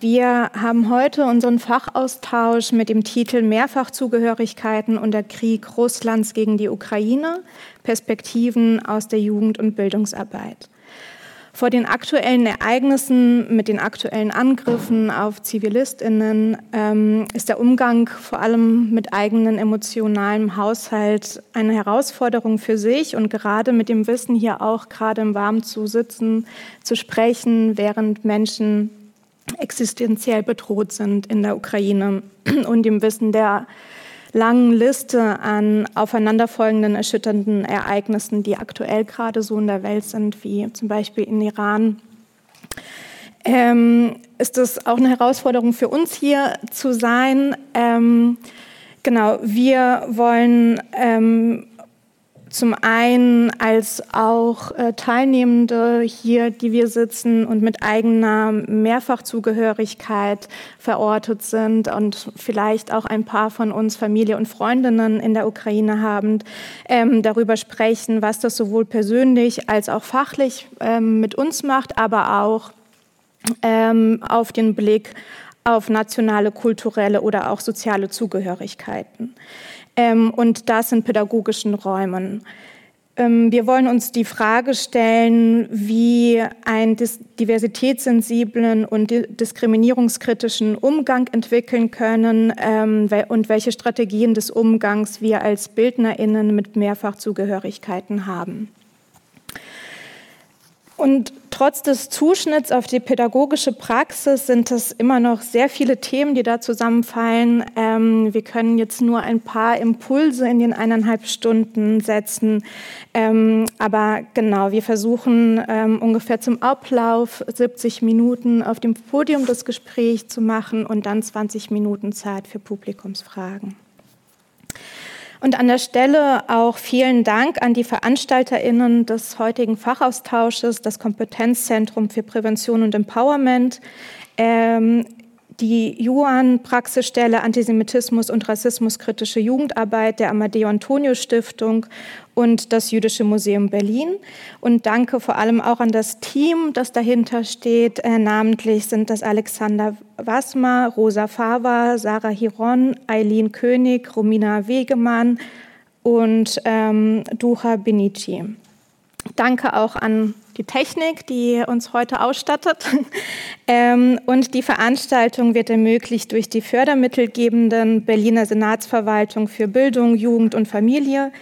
Wir haben heute unseren Fachaustausch mit dem Titel Mehrfachzugehörigkeiten und der Krieg Russlands gegen die Ukraine, Perspektiven aus der Jugend- und Bildungsarbeit. Vor den aktuellen Ereignissen mit den aktuellen Angriffen auf Zivilistinnen ähm, ist der Umgang vor allem mit eigenen emotionalem Haushalt eine Herausforderung für sich und gerade mit dem Wissen hier auch gerade im Warmen zu sitzen, zu sprechen, während Menschen existenziell bedroht sind in der Ukraine und dem Wissen der langen Liste an aufeinanderfolgenden erschütternden Ereignissen, die aktuell gerade so in der Welt sind, wie zum Beispiel in Iran, ähm, ist es auch eine Herausforderung für uns hier zu sein. Ähm, genau, wir wollen ähm, zum einen als auch äh, Teilnehmende hier, die wir sitzen und mit eigener Mehrfachzugehörigkeit verortet sind und vielleicht auch ein paar von uns Familie und Freundinnen in der Ukraine haben, ähm, darüber sprechen, was das sowohl persönlich als auch fachlich ähm, mit uns macht, aber auch ähm, auf den Blick auf nationale, kulturelle oder auch soziale Zugehörigkeiten ähm, und das in pädagogischen Räumen. Ähm, wir wollen uns die Frage stellen, wie einen diversitätssensiblen und diskriminierungskritischen Umgang entwickeln können ähm, und welche Strategien des Umgangs wir als Bildnerinnen mit Mehrfachzugehörigkeiten haben. Und trotz des Zuschnitts auf die pädagogische Praxis sind es immer noch sehr viele Themen, die da zusammenfallen. Ähm, wir können jetzt nur ein paar Impulse in den eineinhalb Stunden setzen. Ähm, aber genau, wir versuchen ähm, ungefähr zum Ablauf 70 Minuten auf dem Podium das Gespräch zu machen und dann 20 Minuten Zeit für Publikumsfragen. Und an der Stelle auch vielen Dank an die VeranstalterInnen des heutigen Fachaustausches, das Kompetenzzentrum für Prävention und Empowerment, ähm, die Juan-Praxisstelle Antisemitismus und Rassismuskritische Jugendarbeit der Amadeo Antonio Stiftung und das Jüdische Museum Berlin. Und danke vor allem auch an das Team, das dahinter steht. Äh, namentlich sind das Alexander Wasmer, Rosa Fava, Sarah Hiron, Eileen König, Romina Wegemann und ähm, Duha Benici. Danke auch an die Technik, die uns heute ausstattet. Ähm, und die Veranstaltung wird ermöglicht durch die fördermittelgebenden Berliner Senatsverwaltung für Bildung, Jugend und Familie,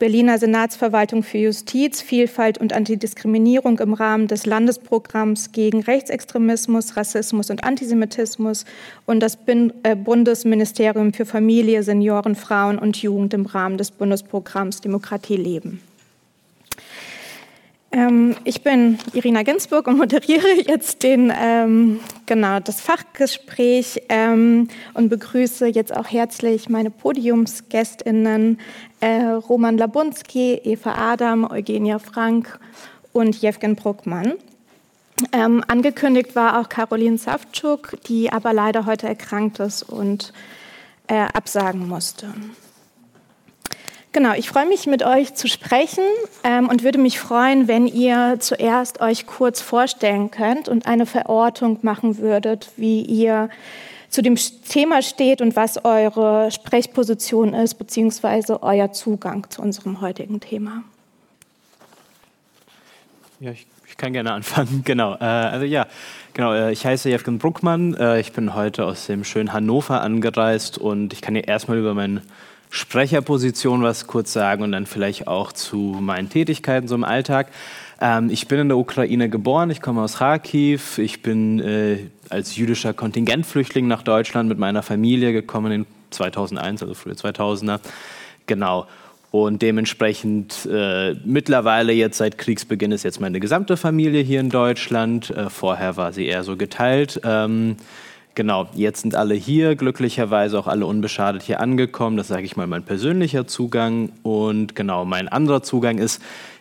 Berliner Senatsverwaltung für Justiz, Vielfalt und Antidiskriminierung im Rahmen des Landesprogramms gegen Rechtsextremismus, Rassismus und Antisemitismus und das äh, Bundesministerium für Familie, Senioren, Frauen und Jugend im Rahmen des Bundesprogramms Demokratie leben. Ähm, ich bin Irina Ginsburg und moderiere jetzt den, ähm, genau, das Fachgespräch ähm, und begrüße jetzt auch herzlich meine Podiumsgästinnen äh, Roman Labunski, Eva Adam, Eugenia Frank und Jewgen Bruckmann. Ähm, angekündigt war auch Caroline Savtschuk, die aber leider heute erkrankt ist und äh, absagen musste. Genau, ich freue mich, mit euch zu sprechen ähm, und würde mich freuen, wenn ihr zuerst euch kurz vorstellen könnt und eine Verortung machen würdet, wie ihr zu dem Thema steht und was eure Sprechposition ist, beziehungsweise euer Zugang zu unserem heutigen Thema. Ja, ich, ich kann gerne anfangen. Genau. Äh, also ja, genau. Äh, ich heiße Jevgen Bruckmann. Äh, ich bin heute aus dem schönen Hannover angereist und ich kann dir erstmal über meinen Sprecherposition was kurz sagen und dann vielleicht auch zu meinen Tätigkeiten so im Alltag. Ähm, ich bin in der Ukraine geboren, ich komme aus Kharkiv, ich bin äh, als jüdischer Kontingentflüchtling nach Deutschland mit meiner Familie gekommen in 2001, also frühe 2000er. Genau. Und dementsprechend äh, mittlerweile jetzt seit Kriegsbeginn ist jetzt meine gesamte Familie hier in Deutschland. Äh, vorher war sie eher so geteilt. Ähm, Genau, jetzt sind alle hier, glücklicherweise auch alle unbeschadet hier angekommen. Das sage ich mal mein persönlicher Zugang. Und genau, mein anderer Zugang ist,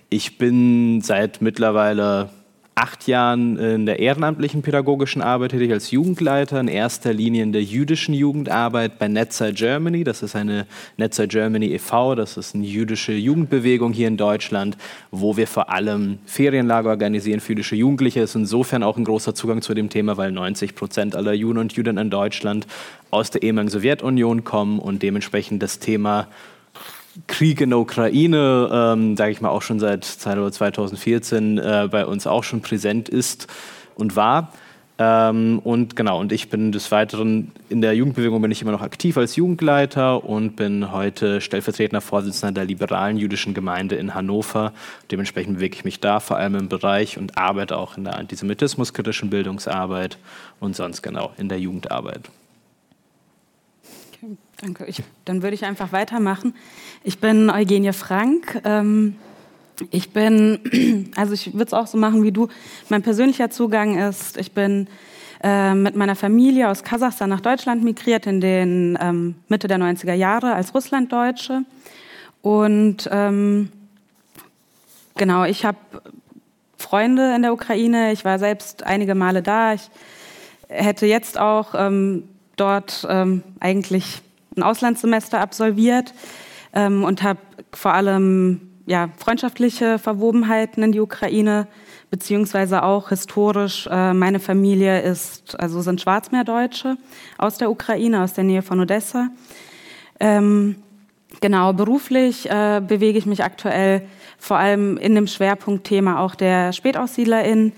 ich bin seit mittlerweile acht Jahren in der ehrenamtlichen pädagogischen Arbeit tätig als Jugendleiter, in erster Linie in der jüdischen Jugendarbeit bei Netzer Germany. Das ist eine Netzer Germany e.V., das ist eine jüdische Jugendbewegung hier in Deutschland, wo wir vor allem Ferienlager organisieren für jüdische Jugendliche. Ist insofern auch ein großer Zugang zu dem Thema, weil 90 Prozent aller Juden und Juden in Deutschland aus der ehemaligen Sowjetunion kommen und dementsprechend das Thema Krieg in der Ukraine, ähm, sage ich mal, auch schon seit 2014 äh, bei uns auch schon präsent ist und war. Ähm, und genau, und ich bin des Weiteren in der Jugendbewegung bin ich immer noch aktiv als Jugendleiter und bin heute stellvertretender Vorsitzender der liberalen jüdischen Gemeinde in Hannover. Dementsprechend bewege ich mich da vor allem im Bereich und arbeite auch in der antisemitismuskritischen Bildungsarbeit und sonst genau in der Jugendarbeit. Danke. Ich, dann würde ich einfach weitermachen. Ich bin Eugenie Frank. Ähm, ich bin, also ich würde es auch so machen wie du. Mein persönlicher Zugang ist, ich bin äh, mit meiner Familie aus Kasachstan nach Deutschland migriert in den ähm, Mitte der 90er Jahre als Russlanddeutsche. Und ähm, genau, ich habe Freunde in der Ukraine. Ich war selbst einige Male da. Ich hätte jetzt auch ähm, dort ähm, eigentlich ein Auslandssemester absolviert ähm, und habe vor allem ja, freundschaftliche Verwobenheiten in die Ukraine, beziehungsweise auch historisch. Äh, meine Familie ist, also sind Schwarzmeerdeutsche aus der Ukraine, aus der Nähe von Odessa. Ähm, genau, beruflich äh, bewege ich mich aktuell vor allem in dem Schwerpunktthema auch der SpätaussiedlerInnen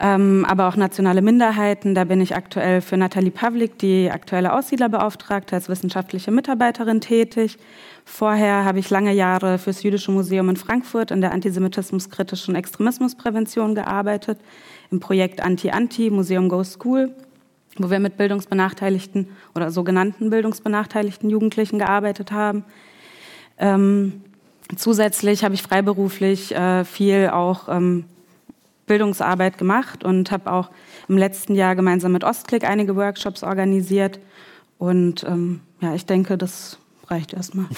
ähm, aber auch nationale Minderheiten. Da bin ich aktuell für Nathalie Pavlik, die aktuelle Aussiedlerbeauftragte, als wissenschaftliche Mitarbeiterin tätig. Vorher habe ich lange Jahre fürs Jüdische Museum in Frankfurt in der antisemitismuskritischen Extremismusprävention gearbeitet, im Projekt Anti-Anti, Museum Go School, wo wir mit bildungsbenachteiligten oder sogenannten bildungsbenachteiligten Jugendlichen gearbeitet haben. Ähm, zusätzlich habe ich freiberuflich äh, viel auch ähm, Bildungsarbeit gemacht und habe auch im letzten Jahr gemeinsam mit Ostklick einige Workshops organisiert. Und ähm, ja, ich denke, das reicht erstmal.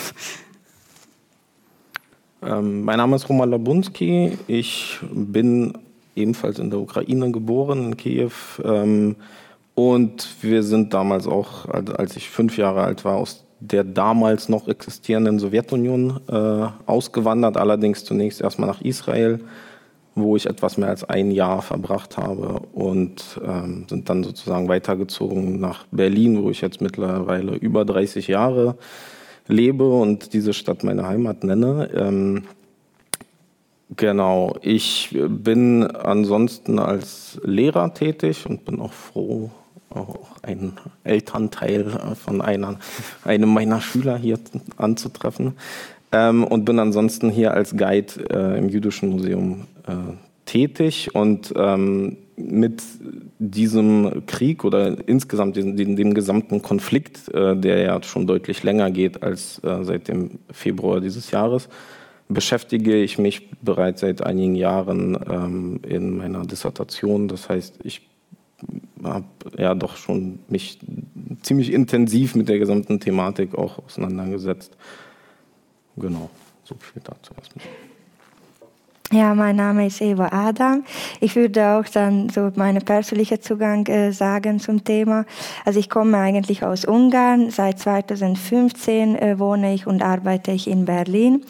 Ähm, mein Name ist Roman Labunski. Ich bin ebenfalls in der Ukraine geboren, in Kiew. Ähm, und wir sind damals auch, als ich fünf Jahre alt war, aus der damals noch existierenden Sowjetunion äh, ausgewandert, allerdings zunächst erstmal nach Israel wo ich etwas mehr als ein Jahr verbracht habe und ähm, sind dann sozusagen weitergezogen nach Berlin, wo ich jetzt mittlerweile über 30 Jahre lebe und diese Stadt meine Heimat nenne. Ähm, genau, ich bin ansonsten als Lehrer tätig und bin auch froh, auch einen Elternteil von einer, einem meiner Schüler hier anzutreffen ähm, und bin ansonsten hier als Guide äh, im Jüdischen Museum tätig und ähm, mit diesem Krieg oder insgesamt dem, dem gesamten Konflikt, äh, der ja schon deutlich länger geht als äh, seit dem Februar dieses Jahres, beschäftige ich mich bereits seit einigen Jahren ähm, in meiner Dissertation. Das heißt, ich habe ja doch schon mich ziemlich intensiv mit der gesamten Thematik auch auseinandergesetzt. Genau, so viel dazu erstmal. Ja, mein Name ist Eva Adam. Ich würde auch dann so meinen persönlichen Zugang äh, sagen zum Thema. Also ich komme eigentlich aus Ungarn. Seit 2015 äh, wohne ich und arbeite ich in Berlin.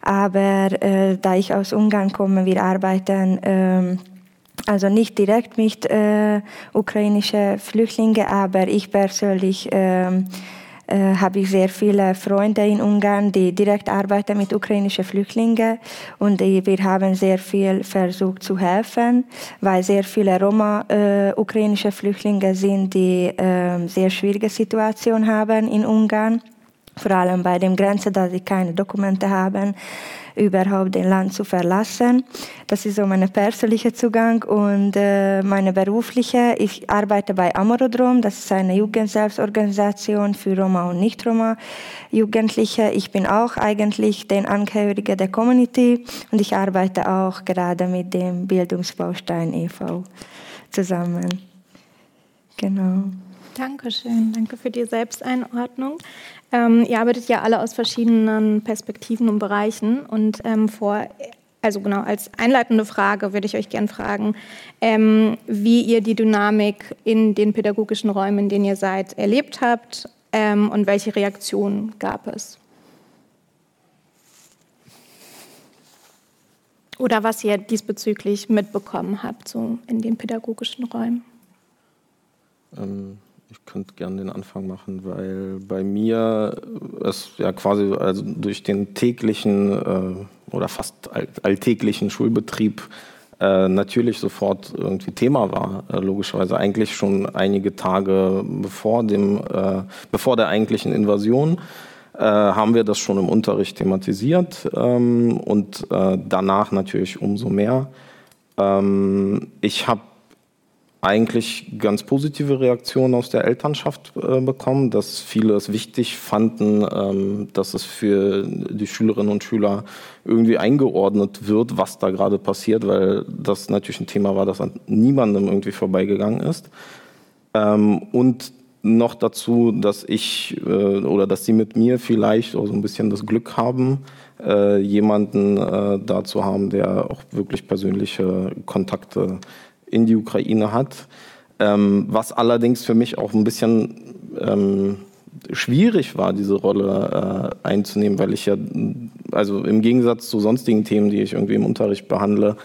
Aber äh, da ich aus Ungarn komme, wir arbeiten ähm, also nicht direkt mit äh, ukrainischen Flüchtlingen, aber ich persönlich ähm, äh, habe ich sehr viele Freunde in Ungarn, die direkt arbeiten mit ukrainischen Flüchtlingen. Und die, wir haben sehr viel versucht zu helfen, weil sehr viele Roma äh, ukrainische Flüchtlinge sind, die äh, sehr schwierige Situation haben in Ungarn, vor allem bei den Grenzen, da sie keine Dokumente haben überhaupt den Land zu verlassen. Das ist so mein persönlicher Zugang und äh, meine berufliche. Ich arbeite bei Amorodrom, das ist eine Jugendselbstorganisation für Roma und Nicht-Roma Jugendliche. Ich bin auch eigentlich den Angehörige der Community und ich arbeite auch gerade mit dem Bildungsbaustein e.V. zusammen. Genau. Dankeschön, danke für die Selbsteinordnung. Ähm, ihr arbeitet ja alle aus verschiedenen Perspektiven und Bereichen und ähm, vor also genau, als einleitende Frage würde ich euch gerne fragen, ähm, wie ihr die Dynamik in den pädagogischen Räumen, in denen ihr seid, erlebt habt ähm, und welche Reaktionen gab es? Oder was ihr diesbezüglich mitbekommen habt, so in den pädagogischen Räumen? Ähm, ich könnte gerne den Anfang machen, weil bei mir es ja quasi also durch den täglichen äh, oder fast alltäglichen Schulbetrieb äh, natürlich sofort irgendwie Thema war, äh, logischerweise eigentlich schon einige Tage bevor, dem, äh, bevor der eigentlichen Invasion. Äh, haben wir das schon im Unterricht thematisiert ähm, und äh, danach natürlich umso mehr. Ähm, ich habe eigentlich ganz positive Reaktionen aus der Elternschaft äh, bekommen, dass viele es wichtig fanden, ähm, dass es für die Schülerinnen und Schüler irgendwie eingeordnet wird, was da gerade passiert, weil das natürlich ein Thema war, das an niemandem irgendwie vorbeigegangen ist. Ähm, und noch dazu, dass ich äh, oder dass sie mit mir vielleicht auch so ein bisschen das Glück haben, äh, jemanden äh, da zu haben, der auch wirklich persönliche Kontakte in die Ukraine hat. Ähm, was allerdings für mich auch ein bisschen ähm, schwierig war, diese Rolle äh, einzunehmen, weil ich ja, also im Gegensatz zu sonstigen Themen, die ich irgendwie im Unterricht behandle,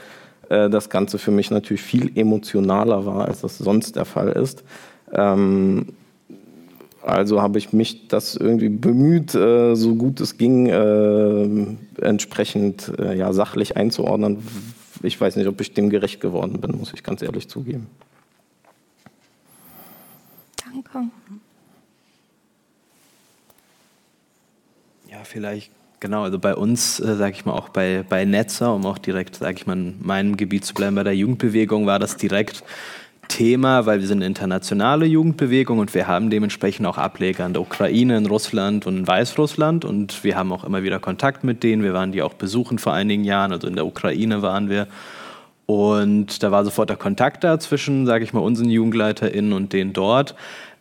äh, das Ganze für mich natürlich viel emotionaler war, als das sonst der Fall ist. Ähm, also habe ich mich das irgendwie bemüht, äh, so gut es ging, äh, entsprechend äh, ja, sachlich einzuordnen. Ich weiß nicht, ob ich dem gerecht geworden bin, muss ich ganz ehrlich zugeben. Danke. Ja, vielleicht Genau, also bei uns, äh, sage ich mal, auch bei, bei Netzer, um auch direkt, sage ich mal, in meinem Gebiet zu bleiben, bei der Jugendbewegung war das direkt Thema, weil wir sind eine internationale Jugendbewegung und wir haben dementsprechend auch Ableger in der Ukraine, in Russland und in Weißrussland und wir haben auch immer wieder Kontakt mit denen. Wir waren die auch besuchen vor einigen Jahren, also in der Ukraine waren wir. Und da war sofort der Kontakt da zwischen, sage ich mal, unseren JugendleiterInnen und denen dort.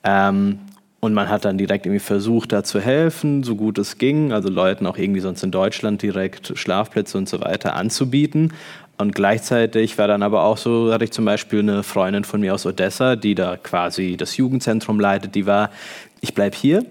Ähm, und man hat dann direkt irgendwie versucht, da zu helfen, so gut es ging, also Leuten auch irgendwie sonst in Deutschland direkt Schlafplätze und so weiter anzubieten. Und gleichzeitig war dann aber auch so, hatte ich zum Beispiel eine Freundin von mir aus Odessa, die da quasi das Jugendzentrum leitet, die war, ich bleibe hier,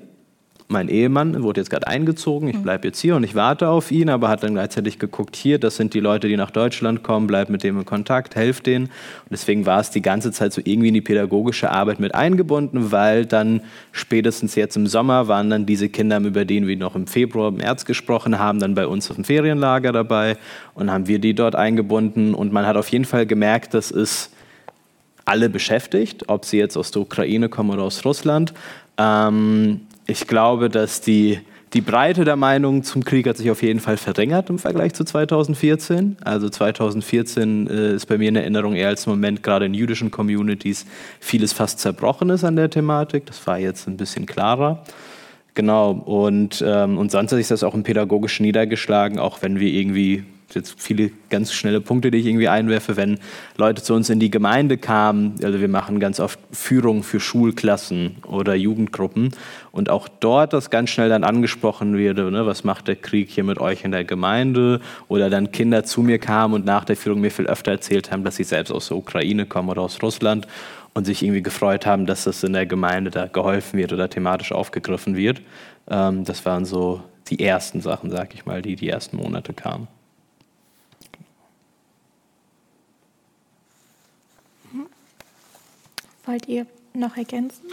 mein Ehemann wurde jetzt gerade eingezogen, ich mhm. bleibe jetzt hier und ich warte auf ihn, aber hat dann gleichzeitig geguckt, hier, das sind die Leute, die nach Deutschland kommen, bleib mit dem in Kontakt, helf denen. Und deswegen war es die ganze Zeit so irgendwie in die pädagogische Arbeit mit eingebunden, weil dann spätestens jetzt im Sommer waren dann diese Kinder, über denen wir noch im Februar, im März gesprochen haben, dann bei uns auf dem Ferienlager dabei und haben wir die dort eingebunden und man hat auf jeden Fall gemerkt, dass es alle beschäftigt, ob sie jetzt aus der Ukraine kommen oder aus Russland. Ähm, ich glaube, dass die, die Breite der Meinung zum Krieg hat sich auf jeden Fall verringert im Vergleich zu 2014. Also 2014 äh, ist bei mir in Erinnerung eher als Moment, gerade in jüdischen Communities, vieles fast zerbrochen ist an der Thematik. Das war jetzt ein bisschen klarer. Genau, und, ähm, und sonst hat sich das auch im Pädagogischen niedergeschlagen, auch wenn wir irgendwie jetzt viele ganz schnelle Punkte, die ich irgendwie einwerfe, wenn Leute zu uns in die Gemeinde kamen. Also wir machen ganz oft Führung für Schulklassen oder Jugendgruppen und auch dort das ganz schnell dann angesprochen wird, ne, was macht der Krieg hier mit euch in der Gemeinde? Oder dann Kinder zu mir kamen und nach der Führung mir viel öfter erzählt haben, dass sie selbst aus der Ukraine kommen oder aus Russland und sich irgendwie gefreut haben, dass das in der Gemeinde da geholfen wird oder thematisch aufgegriffen wird. Ähm, das waren so die ersten Sachen, sag ich mal, die die ersten Monate kamen. Wollt ihr noch ergänzen?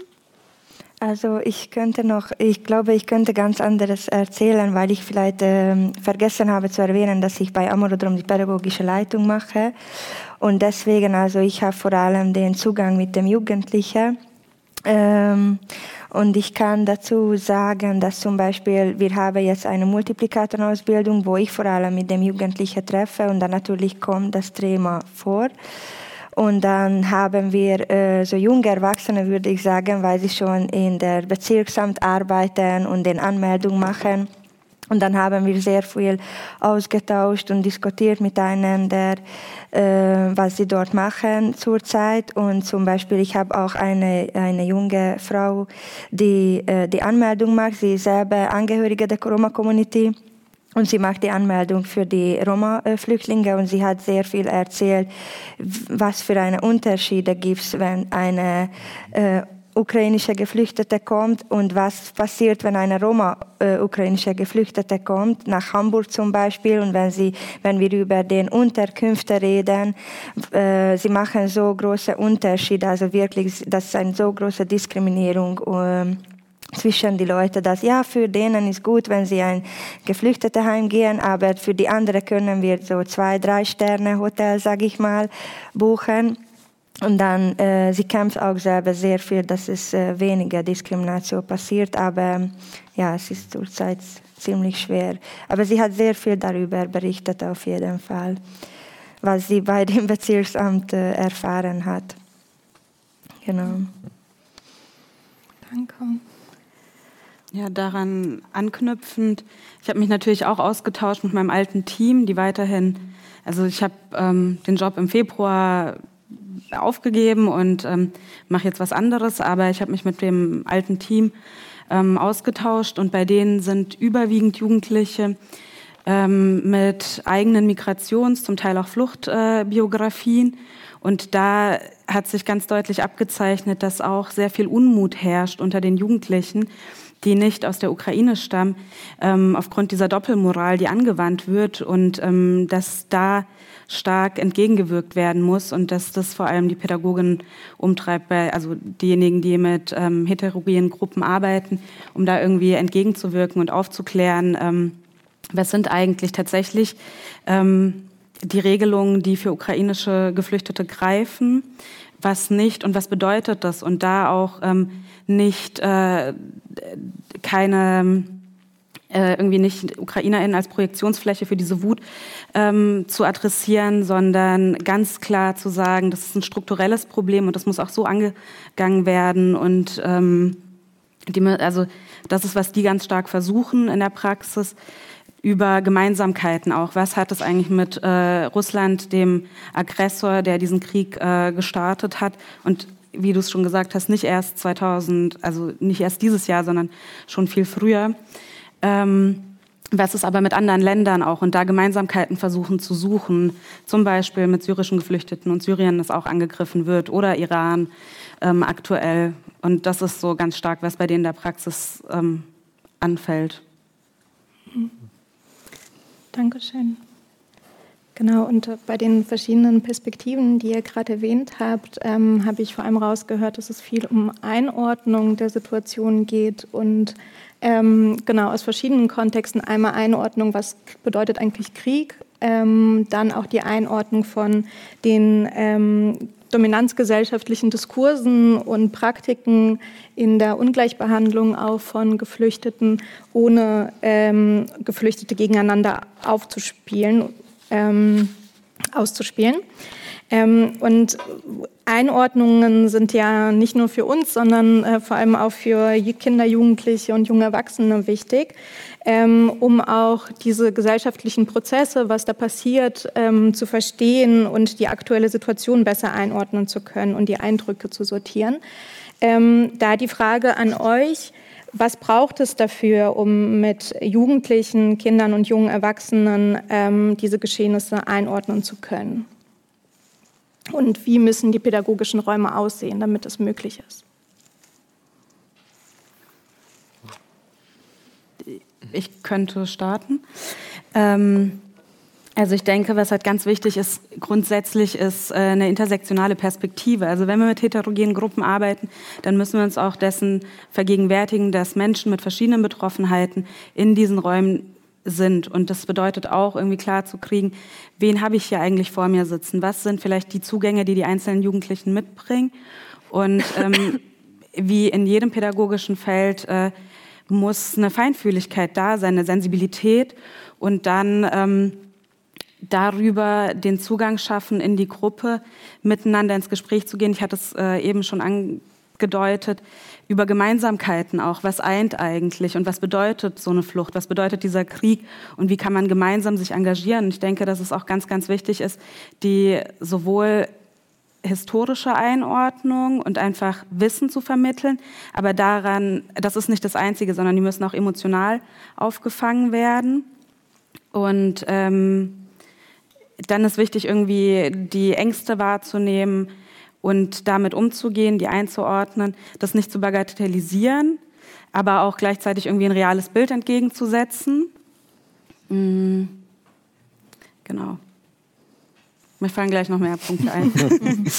Also ich könnte noch, ich glaube, ich könnte ganz anderes erzählen, weil ich vielleicht ähm, vergessen habe zu erwähnen, dass ich bei Amorodrom die pädagogische Leitung mache. Und deswegen, also ich habe vor allem den Zugang mit dem Jugendlichen. Ähm, und ich kann dazu sagen, dass zum Beispiel wir haben jetzt eine Multiplikatorenausbildung, wo ich vor allem mit dem Jugendlichen treffe und dann natürlich kommt das Thema vor. Und dann haben wir äh, so junge Erwachsene, würde ich sagen, weil sie schon in der Bezirksamt arbeiten und den Anmeldung machen. Und dann haben wir sehr viel ausgetauscht und diskutiert miteinander, äh, was sie dort machen zurzeit. Und zum Beispiel, ich habe auch eine, eine junge Frau, die äh, die Anmeldung macht. Sie ist selber Angehörige der Roma-Community. Und sie macht die Anmeldung für die Roma-Flüchtlinge und sie hat sehr viel erzählt, was für eine Unterschiede gibt es, wenn eine äh, ukrainische Geflüchtete kommt und was passiert, wenn eine Roma-ukrainische äh, Geflüchtete kommt, nach Hamburg zum Beispiel. Und wenn, sie, wenn wir über den Unterkünfte reden, äh, sie machen so große Unterschiede, also wirklich, das ist eine so große Diskriminierung. Äh, zwischen die Leute, dass ja, für denen ist gut, wenn sie ein Geflüchteteheim gehen, aber für die anderen können wir so zwei, drei Sterne Hotel, sage ich mal, buchen. Und dann, äh, sie kämpft auch selber sehr viel, dass es äh, weniger Diskrimination passiert, aber ja, es ist zurzeit ziemlich schwer. Aber sie hat sehr viel darüber berichtet, auf jeden Fall, was sie bei dem Bezirksamt äh, erfahren hat. Genau. Danke. Ja, daran anknüpfend, ich habe mich natürlich auch ausgetauscht mit meinem alten Team, die weiterhin, also ich habe ähm, den Job im Februar aufgegeben und ähm, mache jetzt was anderes, aber ich habe mich mit dem alten Team ähm, ausgetauscht und bei denen sind überwiegend Jugendliche ähm, mit eigenen Migrations-, zum Teil auch Fluchtbiografien. Äh, und da hat sich ganz deutlich abgezeichnet, dass auch sehr viel Unmut herrscht unter den Jugendlichen, die nicht aus der Ukraine stammen, ähm, aufgrund dieser Doppelmoral, die angewandt wird und ähm, dass da stark entgegengewirkt werden muss und dass das vor allem die Pädagogen umtreibt, bei, also diejenigen, die mit ähm, heterogenen Gruppen arbeiten, um da irgendwie entgegenzuwirken und aufzuklären, ähm, was sind eigentlich tatsächlich ähm, die Regelungen, die für ukrainische Geflüchtete greifen, was nicht und was bedeutet das? Und da auch ähm, nicht äh, keine äh, irgendwie nicht UkrainerInnen als Projektionsfläche für diese Wut ähm, zu adressieren, sondern ganz klar zu sagen, das ist ein strukturelles Problem und das muss auch so angegangen werden und ähm, die, also das ist, was die ganz stark versuchen in der Praxis über Gemeinsamkeiten auch. Was hat es eigentlich mit äh, Russland, dem Aggressor, der diesen Krieg äh, gestartet hat? Und wie du es schon gesagt hast, nicht erst 2000, also nicht erst dieses Jahr, sondern schon viel früher. Ähm, was ist aber mit anderen Ländern auch und da Gemeinsamkeiten versuchen zu suchen, zum Beispiel mit syrischen Geflüchteten und Syrien, das auch angegriffen wird, oder Iran ähm, aktuell. Und das ist so ganz stark, was bei denen der Praxis ähm, anfällt. Dankeschön. Genau, und bei den verschiedenen Perspektiven, die ihr gerade erwähnt habt, ähm, habe ich vor allem rausgehört, dass es viel um Einordnung der Situation geht und ähm, genau aus verschiedenen Kontexten. Einmal Einordnung, was bedeutet eigentlich Krieg, ähm, dann auch die Einordnung von den ähm, dominanzgesellschaftlichen Diskursen und Praktiken in der Ungleichbehandlung auch von Geflüchteten, ohne ähm, Geflüchtete gegeneinander aufzuspielen ähm, auszuspielen. Ähm, und Einordnungen sind ja nicht nur für uns, sondern äh, vor allem auch für Kinder, Jugendliche und junge Erwachsene wichtig, ähm, um auch diese gesellschaftlichen Prozesse, was da passiert, ähm, zu verstehen und die aktuelle Situation besser einordnen zu können und die Eindrücke zu sortieren. Ähm, da die Frage an euch, was braucht es dafür, um mit Jugendlichen, Kindern und jungen Erwachsenen ähm, diese Geschehnisse einordnen zu können? Und wie müssen die pädagogischen Räume aussehen, damit es möglich ist? Ich könnte starten. Ähm also ich denke, was halt ganz wichtig ist, grundsätzlich ist äh, eine intersektionale Perspektive. Also wenn wir mit heterogenen Gruppen arbeiten, dann müssen wir uns auch dessen vergegenwärtigen, dass Menschen mit verschiedenen Betroffenheiten in diesen Räumen sind. Und das bedeutet auch irgendwie klar zu kriegen, wen habe ich hier eigentlich vor mir sitzen? Was sind vielleicht die Zugänge, die die einzelnen Jugendlichen mitbringen? Und ähm, wie in jedem pädagogischen Feld äh, muss eine Feinfühligkeit da sein, eine Sensibilität und dann ähm, darüber den Zugang schaffen, in die Gruppe miteinander ins Gespräch zu gehen. Ich hatte es äh, eben schon angedeutet, über Gemeinsamkeiten auch. Was eint eigentlich und was bedeutet so eine Flucht? Was bedeutet dieser Krieg und wie kann man gemeinsam sich engagieren? Ich denke, dass es auch ganz, ganz wichtig ist, die sowohl historische Einordnung und einfach Wissen zu vermitteln. Aber daran, das ist nicht das Einzige, sondern die müssen auch emotional aufgefangen werden. Und ähm, dann ist wichtig, irgendwie die Ängste wahrzunehmen und damit umzugehen, die einzuordnen, das nicht zu bagatellisieren, aber auch gleichzeitig irgendwie ein reales Bild entgegenzusetzen. Mhm. Genau. Mir fallen gleich noch mehr Punkte ein.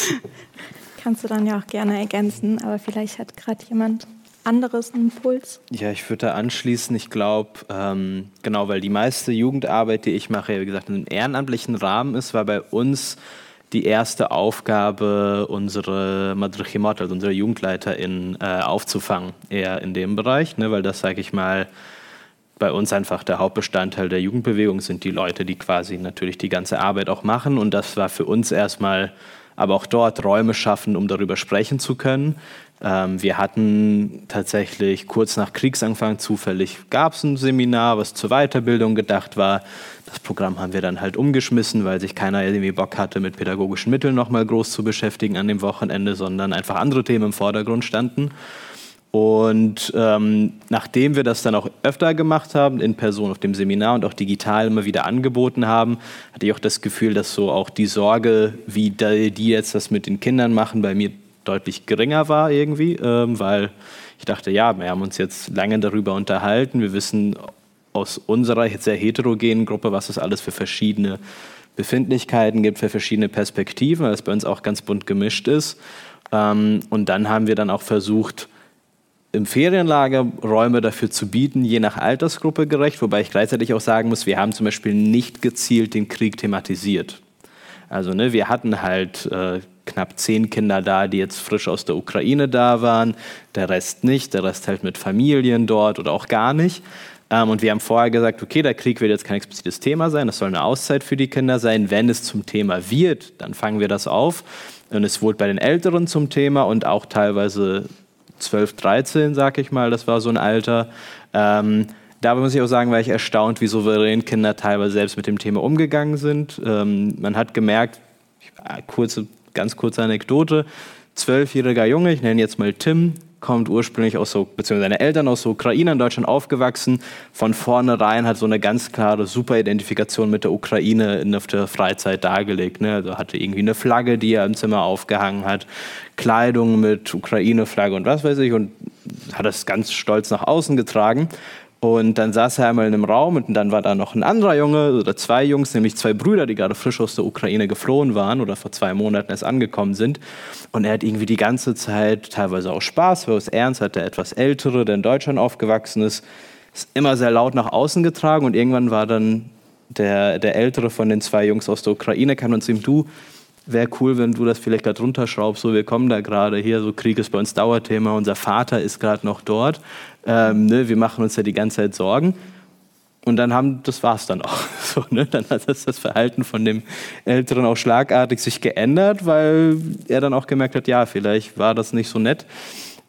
Kannst du dann ja auch gerne ergänzen, aber vielleicht hat gerade jemand anderes Impuls? Ja, ich würde da anschließen. Ich glaube, ähm, genau, weil die meiste Jugendarbeit, die ich mache, wie gesagt, in einem ehrenamtlichen Rahmen ist, war bei uns die erste Aufgabe, unsere Madrichimot, also unsere JugendleiterInnen, äh, aufzufangen, eher in dem Bereich, ne, weil das, sage ich mal, bei uns einfach der Hauptbestandteil der Jugendbewegung sind die Leute, die quasi natürlich die ganze Arbeit auch machen. Und das war für uns erstmal, aber auch dort Räume schaffen, um darüber sprechen zu können. Ähm, wir hatten tatsächlich kurz nach Kriegsanfang zufällig gab es ein Seminar, was zur Weiterbildung gedacht war. Das Programm haben wir dann halt umgeschmissen, weil sich keiner irgendwie Bock hatte, mit pädagogischen Mitteln nochmal groß zu beschäftigen an dem Wochenende, sondern einfach andere Themen im Vordergrund standen. Und ähm, nachdem wir das dann auch öfter gemacht haben, in Person auf dem Seminar und auch digital immer wieder angeboten haben, hatte ich auch das Gefühl, dass so auch die Sorge, wie die jetzt das mit den Kindern machen, bei mir deutlich geringer war irgendwie, ähm, weil ich dachte, ja, wir haben uns jetzt lange darüber unterhalten, wir wissen aus unserer sehr heterogenen Gruppe, was es alles für verschiedene Befindlichkeiten gibt, für verschiedene Perspektiven, weil es bei uns auch ganz bunt gemischt ist. Ähm, und dann haben wir dann auch versucht, im Ferienlager Räume dafür zu bieten, je nach Altersgruppe gerecht, wobei ich gleichzeitig auch sagen muss, wir haben zum Beispiel nicht gezielt den Krieg thematisiert. Also ne, wir hatten halt äh, knapp zehn Kinder da, die jetzt frisch aus der Ukraine da waren, der Rest nicht, der Rest halt mit Familien dort oder auch gar nicht. Ähm, und wir haben vorher gesagt, okay, der Krieg wird jetzt kein explizites Thema sein, das soll eine Auszeit für die Kinder sein. Wenn es zum Thema wird, dann fangen wir das auf. Und es wurde bei den Älteren zum Thema und auch teilweise 12, 13, sag ich mal, das war so ein Alter. Ähm, da muss ich auch sagen, war ich erstaunt, wie souverän Kinder teilweise selbst mit dem Thema umgegangen sind. Ähm, man hat gemerkt, kurze, ganz kurze Anekdote, zwölfjähriger Junge, ich nenne jetzt mal Tim, kommt ursprünglich aus so, beziehungsweise seine Eltern aus der Ukraine in Deutschland aufgewachsen. Von vornherein hat so eine ganz klare Superidentifikation mit der Ukraine in der Freizeit dargelegt. Ne? Also hatte irgendwie eine Flagge, die er im Zimmer aufgehangen hat, Kleidung mit Ukraine-Flagge und was weiß ich und hat das ganz stolz nach außen getragen. Und dann saß er einmal in einem Raum und dann war da noch ein anderer Junge oder zwei Jungs, nämlich zwei Brüder, die gerade frisch aus der Ukraine geflohen waren oder vor zwei Monaten erst angekommen sind. Und er hat irgendwie die ganze Zeit teilweise auch Spaß, weil es ernst hat, der etwas ältere, der in Deutschland aufgewachsen ist, ist immer sehr laut nach außen getragen und irgendwann war dann der, der ältere von den zwei Jungs aus der Ukraine, kann uns ihm, du, wäre cool, wenn du das vielleicht gerade runterschraubst, so wir kommen da gerade hier, so Krieg ist bei uns Dauerthema, unser Vater ist gerade noch dort, ähm, ne, wir machen uns ja die ganze Zeit Sorgen. Und dann haben, das war es dann auch. So, ne? Dann hat das, das Verhalten von dem Älteren auch schlagartig sich geändert, weil er dann auch gemerkt hat, ja, vielleicht war das nicht so nett,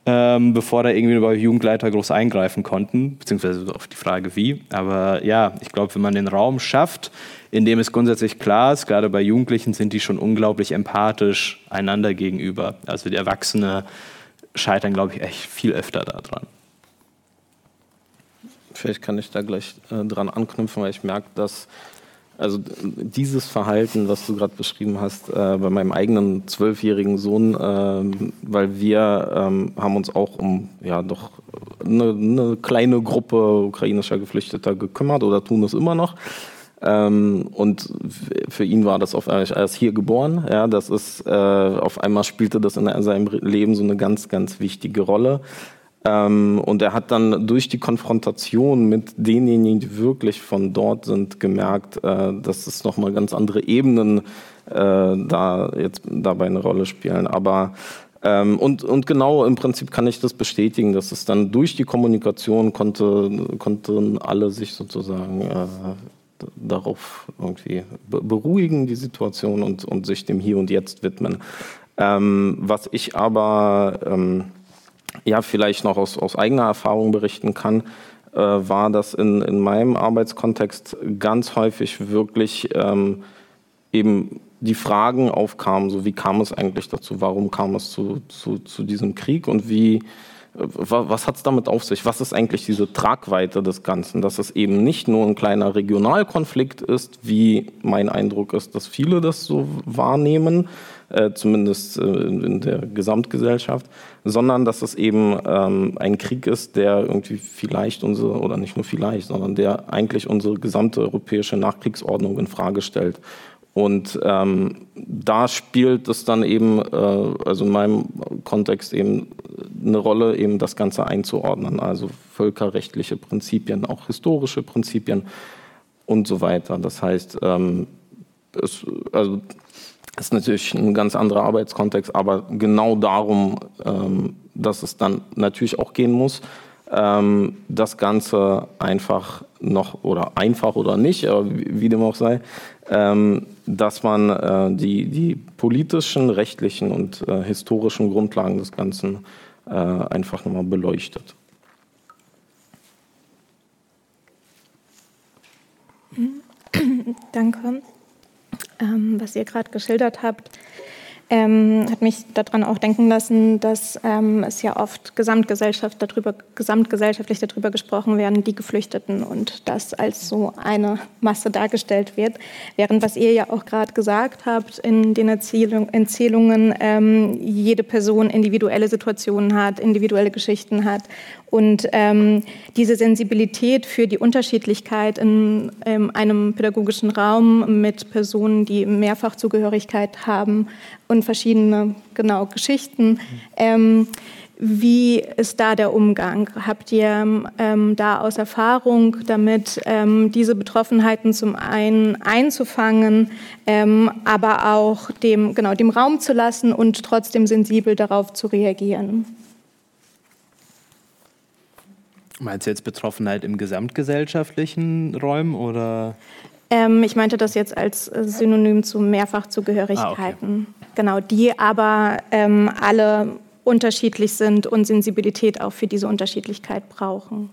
ähm, bevor da irgendwie bei Jugendleiter groß eingreifen konnten, beziehungsweise auf die Frage wie. Aber ja, ich glaube, wenn man den Raum schafft, in dem es grundsätzlich klar ist, gerade bei Jugendlichen sind die schon unglaublich empathisch einander gegenüber. Also die Erwachsene scheitern, glaube ich, echt viel öfter daran. Vielleicht kann ich da gleich äh, dran anknüpfen, weil ich merke, dass also dieses Verhalten, was du gerade beschrieben hast, äh, bei meinem eigenen zwölfjährigen Sohn, äh, weil wir ähm, haben uns auch um ja doch eine, eine, kleine Gruppe ukrainischer Geflüchteter gekümmert oder tun es immer noch. Ähm, und für ihn war das auf einmal, er ist hier geboren, ja, das ist, äh, auf einmal spielte das in seinem Leben so eine ganz, ganz wichtige Rolle. Ähm, und er hat dann durch die Konfrontation mit denjenigen, die wirklich von dort sind, gemerkt, äh, dass es nochmal ganz andere Ebenen äh, da jetzt dabei eine Rolle spielen. Aber ähm, und, und genau im Prinzip kann ich das bestätigen, dass es dann durch die Kommunikation konnte, konnten alle sich sozusagen äh, darauf irgendwie beruhigen, die Situation und, und sich dem Hier und Jetzt widmen. Ähm, was ich aber ähm, ja vielleicht noch aus, aus eigener Erfahrung berichten kann, äh, war, dass in, in meinem Arbeitskontext ganz häufig wirklich ähm, eben die Fragen aufkamen, so wie kam es eigentlich dazu, warum kam es zu, zu, zu diesem Krieg und wie was hat es damit auf sich? Was ist eigentlich diese Tragweite des Ganzen? Dass es eben nicht nur ein kleiner Regionalkonflikt ist, wie mein Eindruck ist, dass viele das so wahrnehmen, äh, zumindest äh, in der Gesamtgesellschaft, sondern dass es eben ähm, ein Krieg ist, der irgendwie vielleicht unsere, oder nicht nur vielleicht, sondern der eigentlich unsere gesamte europäische Nachkriegsordnung in Frage stellt. Und ähm, da spielt es dann eben, äh, also in meinem Kontext eben eine Rolle, eben das Ganze einzuordnen, also völkerrechtliche Prinzipien, auch historische Prinzipien und so weiter. Das heißt, ähm, es, also ist natürlich ein ganz anderer Arbeitskontext, aber genau darum, ähm, dass es dann natürlich auch gehen muss, ähm, das Ganze einfach noch oder einfach oder nicht, aber wie, wie dem auch sei, ähm, dass man äh, die, die politischen, rechtlichen und äh, historischen Grundlagen des Ganzen äh, einfach nochmal beleuchtet. Danke. Ähm, was ihr gerade geschildert habt, ähm, hat mich daran auch denken lassen, dass ähm, es ja oft Gesamtgesellschaft darüber, gesamtgesellschaftlich darüber gesprochen werden, die Geflüchteten und das als so eine Masse dargestellt wird. Während was ihr ja auch gerade gesagt habt in den Erzählung, Erzählungen, ähm, jede Person individuelle Situationen hat, individuelle Geschichten hat und ähm, diese Sensibilität für die Unterschiedlichkeit in, in einem pädagogischen Raum mit Personen, die Mehrfachzugehörigkeit haben und verschiedene genau Geschichten. Ähm, wie ist da der Umgang? Habt ihr ähm, da aus Erfahrung damit, ähm, diese Betroffenheiten zum einen einzufangen, ähm, aber auch dem, genau, dem Raum zu lassen und trotzdem sensibel darauf zu reagieren? Meinst du jetzt Betroffenheit im gesamtgesellschaftlichen Räumen oder? Ähm, ich meinte das jetzt als äh, Synonym zu Mehrfachzugehörigkeiten. Ah, okay. Genau, die aber ähm, alle unterschiedlich sind und Sensibilität auch für diese Unterschiedlichkeit brauchen.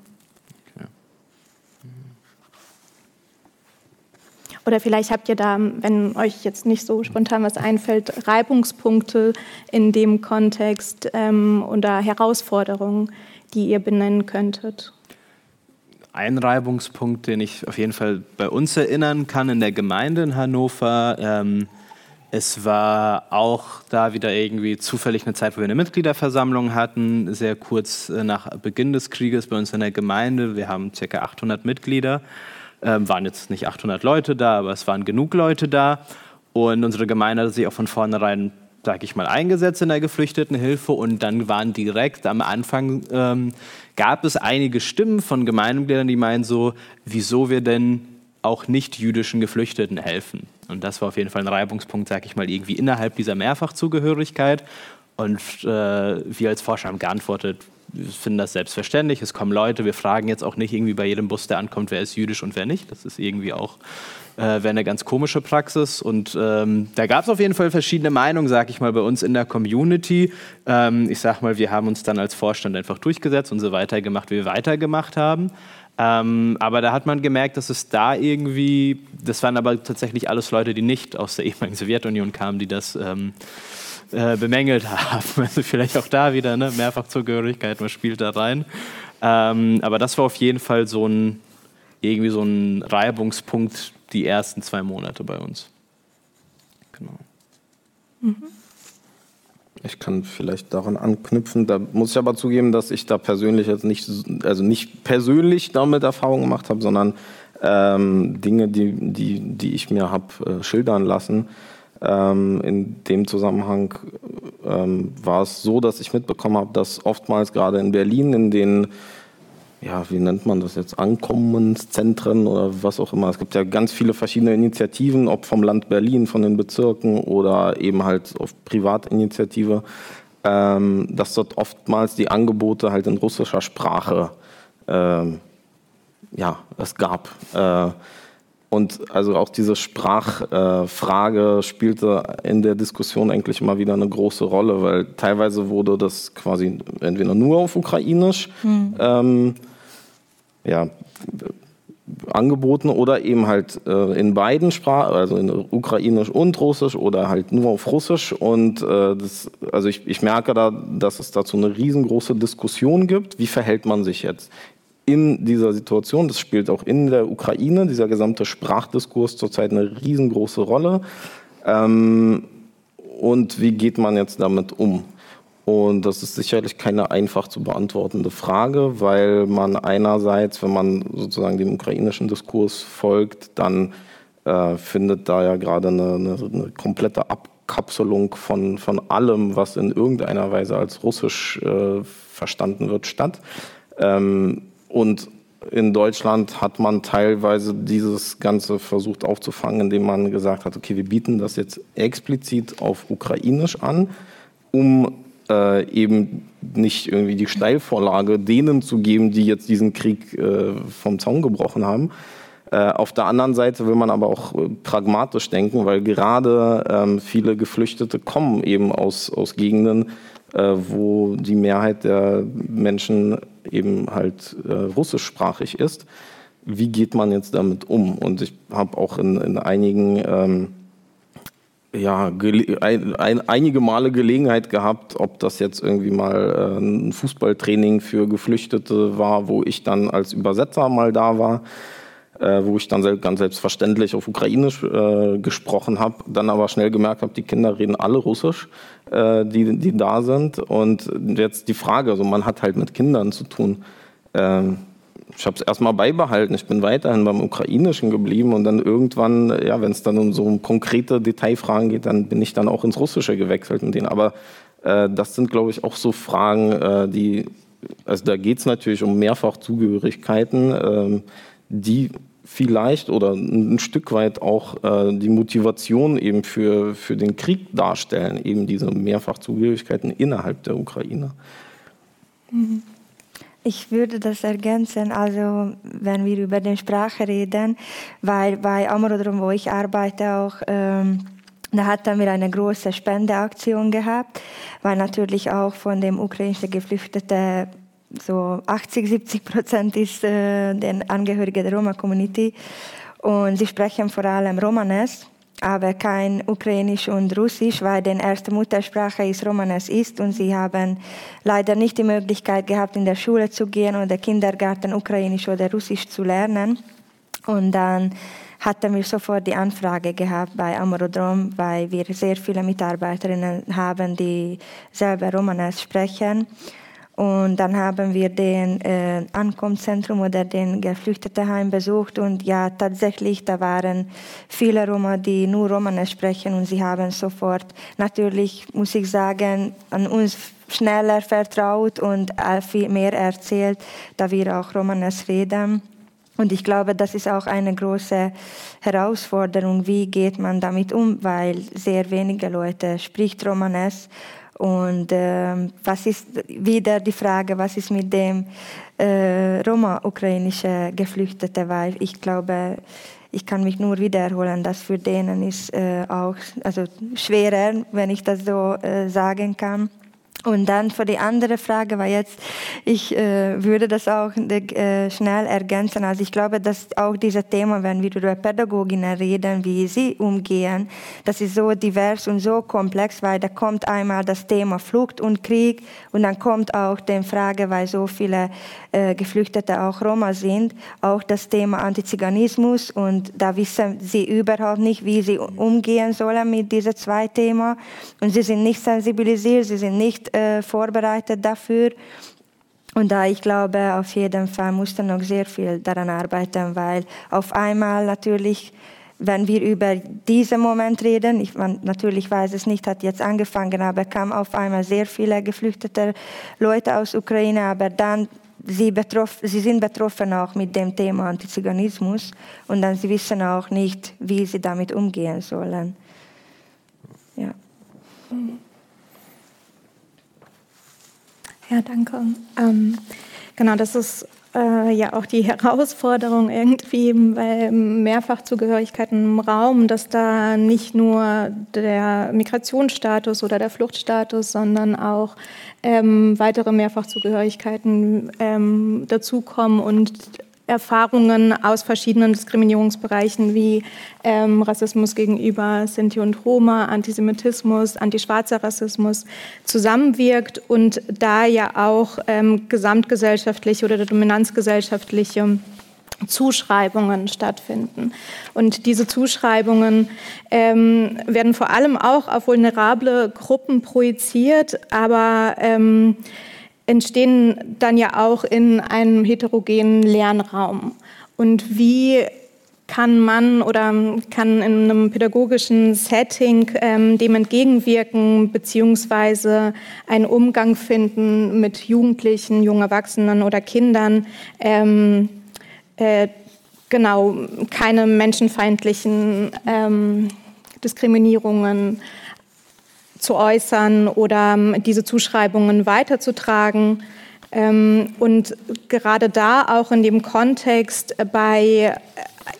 Oder vielleicht habt ihr da, wenn euch jetzt nicht so spontan was einfällt, Reibungspunkte in dem Kontext ähm, oder Herausforderungen, die ihr benennen könntet? Ein Reibungspunkt, den ich auf jeden Fall bei uns erinnern kann in der Gemeinde in Hannover, ähm, es war auch da wieder irgendwie zufällig eine Zeit, wo wir eine Mitgliederversammlung hatten, sehr kurz äh, nach Beginn des Krieges bei uns in der Gemeinde. Wir haben ca. 800 Mitglieder, ähm, waren jetzt nicht 800 Leute da, aber es waren genug Leute da. Und unsere Gemeinde hat sich auch von vornherein sage ich mal, eingesetzt in der Geflüchtetenhilfe und dann waren direkt am Anfang, ähm, gab es einige Stimmen von Gemeindemitgliedern, die meinen so, wieso wir denn auch nicht jüdischen Geflüchteten helfen. Und das war auf jeden Fall ein Reibungspunkt, sage ich mal, irgendwie innerhalb dieser Mehrfachzugehörigkeit. Und äh, wir als Forscher haben geantwortet, wir finden das selbstverständlich, es kommen Leute, wir fragen jetzt auch nicht irgendwie bei jedem Bus, der ankommt, wer ist jüdisch und wer nicht. Das ist irgendwie auch äh, eine ganz komische Praxis. Und ähm, da gab es auf jeden Fall verschiedene Meinungen, sag ich mal, bei uns in der Community. Ähm, ich sag mal, wir haben uns dann als Vorstand einfach durchgesetzt und so weitergemacht, wie wir weitergemacht haben. Ähm, aber da hat man gemerkt, dass es da irgendwie, das waren aber tatsächlich alles Leute, die nicht aus der ehemaligen Sowjetunion kamen, die das ähm, äh, bemängelt haben. Also vielleicht auch da wieder, ne? Mehrfachzugehörigkeit, man spielt da rein. Ähm, aber das war auf jeden Fall so ein, irgendwie so ein Reibungspunkt die ersten zwei Monate bei uns. Genau. Mhm. Ich kann vielleicht daran anknüpfen. Da muss ich aber zugeben, dass ich da persönlich jetzt nicht, also nicht persönlich damit Erfahrung gemacht habe, sondern ähm, Dinge, die, die, die ich mir habe äh, schildern lassen. Ähm, in dem Zusammenhang ähm, war es so, dass ich mitbekommen habe, dass oftmals gerade in Berlin in den ja, wie nennt man das jetzt, Ankommenszentren oder was auch immer. Es gibt ja ganz viele verschiedene Initiativen, ob vom Land Berlin, von den Bezirken oder eben halt auf Privatinitiative, ähm, dass dort oftmals die Angebote halt in russischer Sprache, ähm, ja, es gab. Äh, und also auch diese Sprachfrage äh, spielte in der Diskussion eigentlich immer wieder eine große Rolle, weil teilweise wurde das quasi entweder nur auf Ukrainisch, mhm. ähm, ja, angeboten oder eben halt äh, in beiden Sprachen, also in Ukrainisch und Russisch oder halt nur auf Russisch. Und äh, das, also ich, ich merke da, dass es dazu eine riesengroße Diskussion gibt. Wie verhält man sich jetzt in dieser Situation? Das spielt auch in der Ukraine, dieser gesamte Sprachdiskurs zurzeit eine riesengroße Rolle. Ähm, und wie geht man jetzt damit um? Und das ist sicherlich keine einfach zu beantwortende Frage, weil man einerseits, wenn man sozusagen dem ukrainischen Diskurs folgt, dann äh, findet da ja gerade eine, eine, eine, komplette Abkapselung von, von allem, was in irgendeiner Weise als russisch äh, verstanden wird, statt. Ähm, und in Deutschland hat man teilweise dieses Ganze versucht aufzufangen, indem man gesagt hat, okay, wir bieten das jetzt explizit auf Ukrainisch an, um äh, eben nicht irgendwie die Steilvorlage denen zu geben, die jetzt diesen Krieg äh, vom Zaun gebrochen haben. Äh, auf der anderen Seite will man aber auch äh, pragmatisch denken, weil gerade ähm, viele Geflüchtete kommen eben aus, aus Gegenden, wo die Mehrheit der Menschen eben halt äh, russischsprachig ist. Wie geht man jetzt damit um? Und ich habe auch in, in einigen ähm, ja, ein, ein, einige Male Gelegenheit gehabt, ob das jetzt irgendwie mal äh, ein Fußballtraining für Geflüchtete war, wo ich dann als Übersetzer mal da war, äh, wo ich dann selbst, ganz selbstverständlich auf Ukrainisch äh, gesprochen habe, dann aber schnell gemerkt habe, die Kinder reden alle Russisch, äh, die, die da sind. Und jetzt die Frage, also man hat halt mit Kindern zu tun. Ähm, ich habe es erstmal beibehalten. Ich bin weiterhin beim Ukrainischen geblieben und dann irgendwann, ja, wenn es dann um so konkrete Detailfragen geht, dann bin ich dann auch ins Russische gewechselt mit denen. Aber äh, das sind, glaube ich, auch so Fragen, äh, die, also da geht es natürlich um Mehrfachzugehörigkeiten, äh, die vielleicht oder ein Stück weit auch äh, die Motivation eben für, für den Krieg darstellen, eben diese Mehrfachzugehörigkeiten innerhalb der Ukraine. Mhm. Ich würde das ergänzen, also wenn wir über die Sprache reden, weil bei Amorodrom, wo ich arbeite, auch ähm, da hatten wir eine große Spendeaktion gehabt, weil natürlich auch von dem ukrainischen Geflüchteten so 80, 70 Prozent ist äh, den Angehörigen der Roma-Community und sie sprechen vor allem Romanes aber kein Ukrainisch und Russisch, weil die erste Muttersprache ist Romanes ist und sie haben leider nicht die Möglichkeit gehabt, in der Schule zu gehen oder Kindergarten Ukrainisch oder Russisch zu lernen. Und dann hatten wir sofort die Anfrage gehabt bei Amorodrom, weil wir sehr viele Mitarbeiterinnen haben, die selber Romanes sprechen. Und dann haben wir den äh, Ankunftszentrum oder den Geflüchtetenheim besucht. Und ja, tatsächlich, da waren viele Roma, die nur Romanisch sprechen. Und sie haben sofort, natürlich muss ich sagen, an uns schneller vertraut und viel mehr erzählt, da wir auch Romanisch reden. Und ich glaube, das ist auch eine große Herausforderung, wie geht man damit um, weil sehr wenige Leute spricht Romanes und äh, was ist wieder die Frage, was ist mit dem äh, Roma-ukrainischen Geflüchteten, weil ich glaube, ich kann mich nur wiederholen, dass für denen ist äh, auch also schwerer, wenn ich das so äh, sagen kann. Und dann für die andere Frage war jetzt, ich äh, würde das auch äh, schnell ergänzen. Also ich glaube, dass auch dieses Thema, wenn wir über Pädagoginnen reden, wie sie umgehen, das ist so divers und so komplex, weil da kommt einmal das Thema Flucht und Krieg und dann kommt auch die Frage, weil so viele äh, Geflüchtete auch Roma sind, auch das Thema Antiziganismus und da wissen sie überhaupt nicht, wie sie umgehen sollen mit diesen zwei Themen und sie sind nicht sensibilisiert, sie sind nicht äh, vorbereitet dafür. Und da ich glaube, auf jeden Fall musste noch sehr viel daran arbeiten, weil auf einmal natürlich, wenn wir über diesen Moment reden, ich man, natürlich weiß es nicht, hat jetzt angefangen, aber kam auf einmal sehr viele geflüchtete Leute aus Ukraine, aber dann sie, betroff, sie sind betroffen auch mit dem Thema Antiziganismus und dann sie wissen auch nicht, wie sie damit umgehen sollen. Ja. Mhm. Ja, danke. Ähm, genau, das ist äh, ja auch die Herausforderung irgendwie bei Mehrfachzugehörigkeiten im Raum, dass da nicht nur der Migrationsstatus oder der Fluchtstatus, sondern auch ähm, weitere Mehrfachzugehörigkeiten ähm, dazukommen und Erfahrungen aus verschiedenen Diskriminierungsbereichen wie ähm, Rassismus gegenüber Sinti und Roma, Antisemitismus, antischwarzer Rassismus zusammenwirkt und da ja auch ähm, gesamtgesellschaftliche oder dominanzgesellschaftliche Zuschreibungen stattfinden. Und diese Zuschreibungen ähm, werden vor allem auch auf vulnerable Gruppen projiziert, aber ähm, entstehen dann ja auch in einem heterogenen Lernraum. Und wie kann man oder kann in einem pädagogischen Setting ähm, dem entgegenwirken, beziehungsweise einen Umgang finden mit Jugendlichen, jungen Erwachsenen oder Kindern, ähm, äh, genau keine menschenfeindlichen ähm, Diskriminierungen zu äußern oder ähm, diese Zuschreibungen weiterzutragen. Ähm, und gerade da auch in dem Kontext bei äh,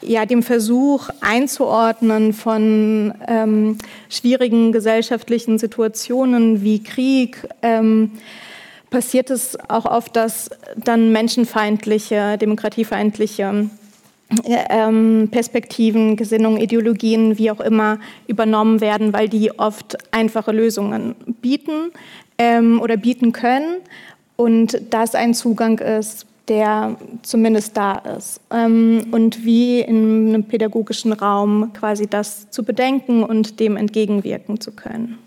ja, dem Versuch einzuordnen von ähm, schwierigen gesellschaftlichen Situationen wie Krieg, ähm, passiert es auch oft, dass dann menschenfeindliche, demokratiefeindliche Perspektiven, Gesinnungen, Ideologien, wie auch immer, übernommen werden, weil die oft einfache Lösungen bieten ähm, oder bieten können und das ein Zugang ist, der zumindest da ist. Ähm, und wie in einem pädagogischen Raum quasi das zu bedenken und dem entgegenwirken zu können.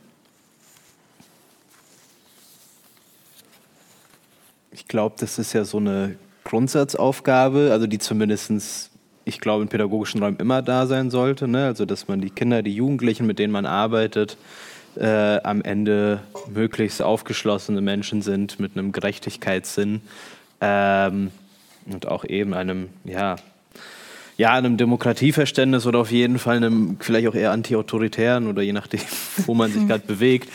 Ich glaube, das ist ja so eine Grundsatzaufgabe, also die zumindest, ich glaube, in pädagogischen Räumen immer da sein sollte. Ne? Also, dass man die Kinder, die Jugendlichen, mit denen man arbeitet, äh, am Ende möglichst aufgeschlossene Menschen sind mit einem Gerechtigkeitssinn ähm, und auch eben einem, ja, ja, einem Demokratieverständnis oder auf jeden Fall einem vielleicht auch eher antiautoritären oder je nachdem, wo man sich gerade bewegt,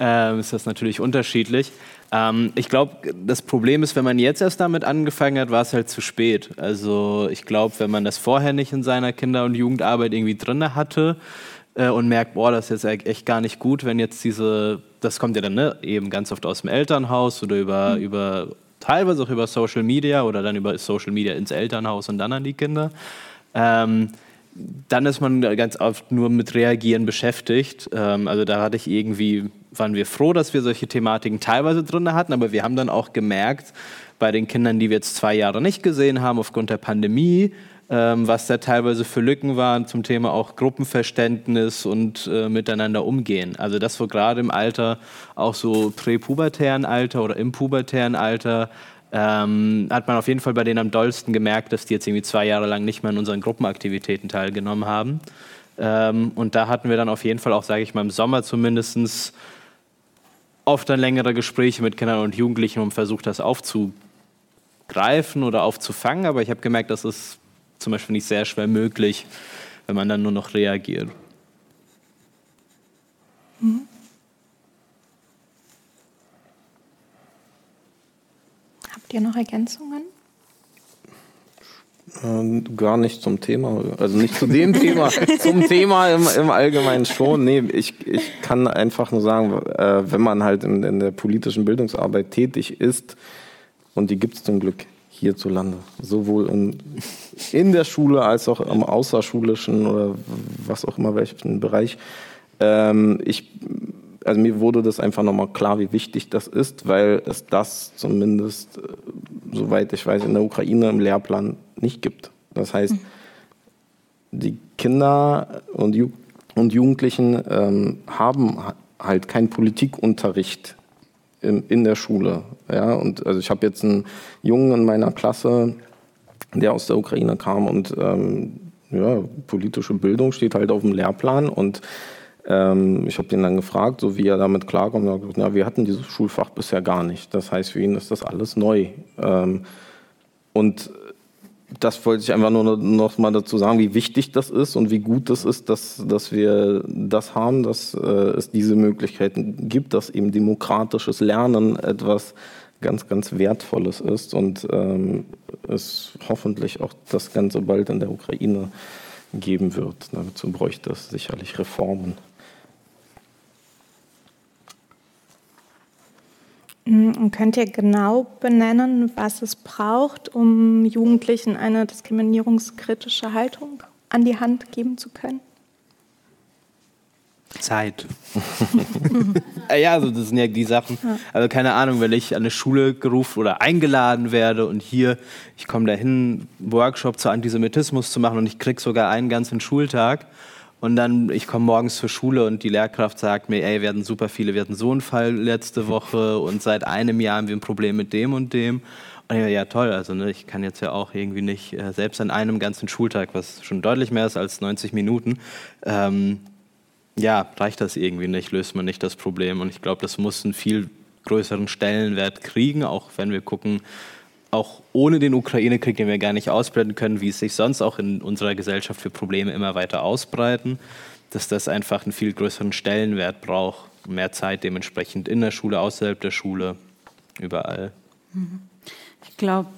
äh, ist das natürlich unterschiedlich. Ähm, ich glaube, das Problem ist, wenn man jetzt erst damit angefangen hat, war es halt zu spät. Also ich glaube, wenn man das vorher nicht in seiner Kinder- und Jugendarbeit irgendwie drin hatte äh, und merkt, boah, das ist jetzt echt gar nicht gut, wenn jetzt diese, das kommt ja dann ne, eben ganz oft aus dem Elternhaus oder über, mhm. über teilweise auch über Social Media oder dann über Social Media ins Elternhaus und dann an die Kinder. Ähm, dann ist man ganz oft nur mit Reagieren beschäftigt. Ähm, also da hatte ich irgendwie, waren wir froh, dass wir solche Thematiken teilweise drin hatten, aber wir haben dann auch gemerkt, bei den Kindern, die wir jetzt zwei Jahre nicht gesehen haben aufgrund der Pandemie, ähm, was da teilweise für Lücken waren zum Thema auch Gruppenverständnis und äh, miteinander umgehen. Also das wo gerade im Alter, auch so präpubertären Alter oder im pubertären Alter, ähm, hat man auf jeden Fall bei denen am dollsten gemerkt, dass die jetzt irgendwie zwei Jahre lang nicht mehr an unseren Gruppenaktivitäten teilgenommen haben. Ähm, und da hatten wir dann auf jeden Fall auch, sage ich mal, im Sommer zumindest oft dann längere Gespräche mit Kindern und Jugendlichen und versucht, das aufzugreifen oder aufzufangen. Aber ich habe gemerkt, das ist zum Beispiel nicht sehr schwer möglich, wenn man dann nur noch reagiert. Mhm. Habt ihr noch Ergänzungen? Ähm, gar nicht zum Thema, also nicht zu dem Thema, zum Thema im, im Allgemeinen schon. Nee, ich, ich kann einfach nur sagen, äh, wenn man halt in, in der politischen Bildungsarbeit tätig ist, und die gibt es zum Glück hierzulande, sowohl in, in der Schule als auch im außerschulischen oder was auch immer welchen Bereich. Ähm, ich also mir wurde das einfach nochmal klar, wie wichtig das ist, weil es das zumindest, äh, soweit ich weiß, in der Ukraine im Lehrplan nicht gibt. Das heißt, die Kinder und, Ju und Jugendlichen ähm, haben halt keinen Politikunterricht in, in der Schule. Ja? Und also ich habe jetzt einen Jungen in meiner Klasse, der aus der Ukraine kam und ähm, ja, politische Bildung steht halt auf dem Lehrplan und ähm, ich habe den dann gefragt, so wie er damit klarkommt. Er gesagt, ja, wir hatten dieses Schulfach bisher gar nicht. Das heißt, für ihn ist das alles neu. Ähm, und das wollte ich einfach nur noch mal dazu sagen, wie wichtig das ist und wie gut das ist, dass, dass wir das haben, dass äh, es diese Möglichkeiten gibt, dass eben demokratisches Lernen etwas ganz, ganz Wertvolles ist und ähm, es hoffentlich auch das Ganze bald in der Ukraine geben wird. Dazu bräuchte es sicherlich Reformen. Und könnt ihr genau benennen, was es braucht, um Jugendlichen eine diskriminierungskritische Haltung an die Hand geben zu können? Zeit. ja, also das sind ja die Sachen. Also keine Ahnung, wenn ich an eine Schule gerufen oder eingeladen werde und hier, ich komme dahin, Workshop zu Antisemitismus zu machen und ich krieg sogar einen ganzen Schultag und dann, ich komme morgens zur Schule und die Lehrkraft sagt mir, ey, wir hatten super viele, wir hatten so einen Fall letzte Woche und seit einem Jahr haben wir ein Problem mit dem und dem. Und ja, ja toll, also ne, ich kann jetzt ja auch irgendwie nicht, äh, selbst an einem ganzen Schultag, was schon deutlich mehr ist als 90 Minuten, ähm, ja, reicht das irgendwie nicht, löst man nicht das Problem. Und ich glaube, das muss einen viel größeren Stellenwert kriegen, auch wenn wir gucken, auch ohne den Ukraine-Krieg, den wir gar nicht ausblenden können, wie es sich sonst auch in unserer Gesellschaft für Probleme immer weiter ausbreiten, dass das einfach einen viel größeren Stellenwert braucht, mehr Zeit dementsprechend in der Schule, außerhalb der Schule, überall. Ich glaube,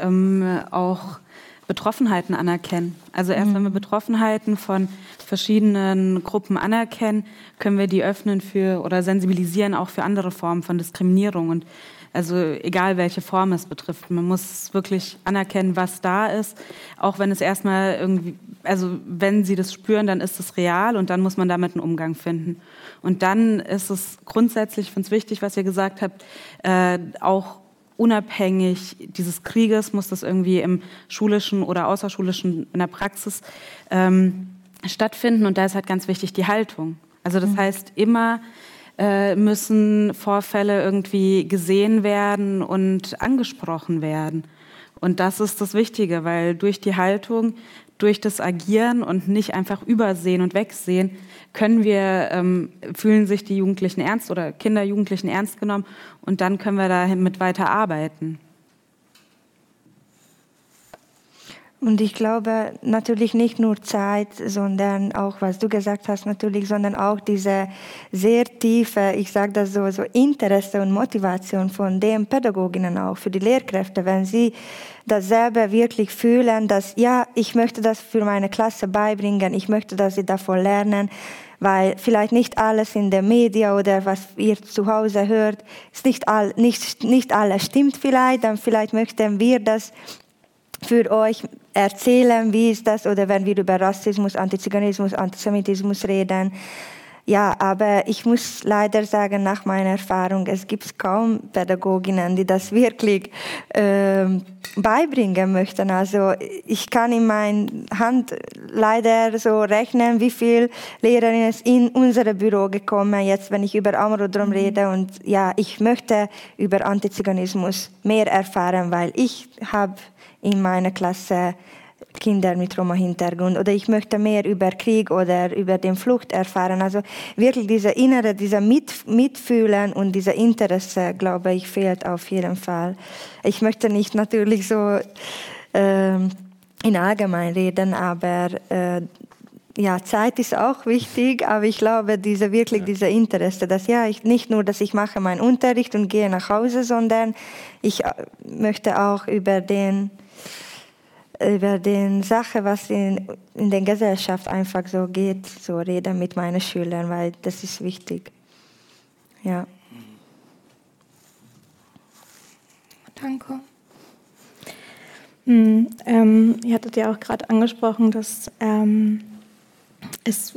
ähm, auch Betroffenheiten anerkennen. Also erst mhm. wenn wir mhm. Betroffenheiten von verschiedenen Gruppen anerkennen, können wir die öffnen für oder sensibilisieren auch für andere Formen von Diskriminierung und also egal welche Form es betrifft. Man muss wirklich anerkennen, was da ist, auch wenn es erstmal irgendwie, also wenn sie das spüren, dann ist es real und dann muss man damit einen Umgang finden. Und dann ist es grundsätzlich, ich finde es wichtig, was ihr gesagt habt, äh, auch unabhängig dieses Krieges muss das irgendwie im schulischen oder außerschulischen, in der Praxis ähm, stattfinden. Und da ist halt ganz wichtig die Haltung. Also das mhm. heißt, immer äh, müssen Vorfälle irgendwie gesehen werden und angesprochen werden. Und das ist das Wichtige, weil durch die Haltung, durch das Agieren und nicht einfach übersehen und wegsehen, können wir, ähm, fühlen sich die Jugendlichen ernst oder Kinder, Jugendlichen ernst genommen und dann können wir damit weiter arbeiten. Und ich glaube natürlich nicht nur Zeit, sondern auch, was du gesagt hast, natürlich, sondern auch diese sehr tiefe, ich sage das so, so Interesse und Motivation von den Pädagoginnen auch, für die Lehrkräfte, wenn sie dasselbe wirklich fühlen, dass ja, ich möchte das für meine Klasse beibringen, ich möchte, dass sie davon lernen, weil vielleicht nicht alles in der Media oder was ihr zu Hause hört, ist nicht, all, nicht, nicht alles stimmt vielleicht, dann vielleicht möchten wir das für euch erzählen, wie ist das, oder wenn wir über Rassismus, Antiziganismus, Antisemitismus reden, ja, aber ich muss leider sagen, nach meiner Erfahrung, es gibt kaum Pädagoginnen, die das wirklich äh, beibringen möchten. Also ich kann in meiner Hand leider so rechnen, wie viele Lehrerinnen in unser Büro gekommen, jetzt wenn ich über Amrodrom mhm. rede. Und ja, ich möchte über Antiziganismus mehr erfahren, weil ich habe in meiner Klasse Kinder mit Roma-Hintergrund oder ich möchte mehr über Krieg oder über den Flucht erfahren. Also wirklich dieser innere, dieser Mit Mitfühlen und dieser Interesse, glaube ich, fehlt auf jeden Fall. Ich möchte nicht natürlich so äh, in allgemein reden, aber äh, ja, Zeit ist auch wichtig, aber ich glaube, diese wirklich ja. dieser Interesse, dass ja, ich nicht nur, dass ich mache meinen Unterricht und gehe nach Hause, sondern ich äh, möchte auch über den über die Sache, was in, in der Gesellschaft einfach so geht, so reden mit meinen Schülern, weil das ist wichtig. Ja. Danke. Hm, ähm, ihr hattet ja auch gerade angesprochen, dass ähm, es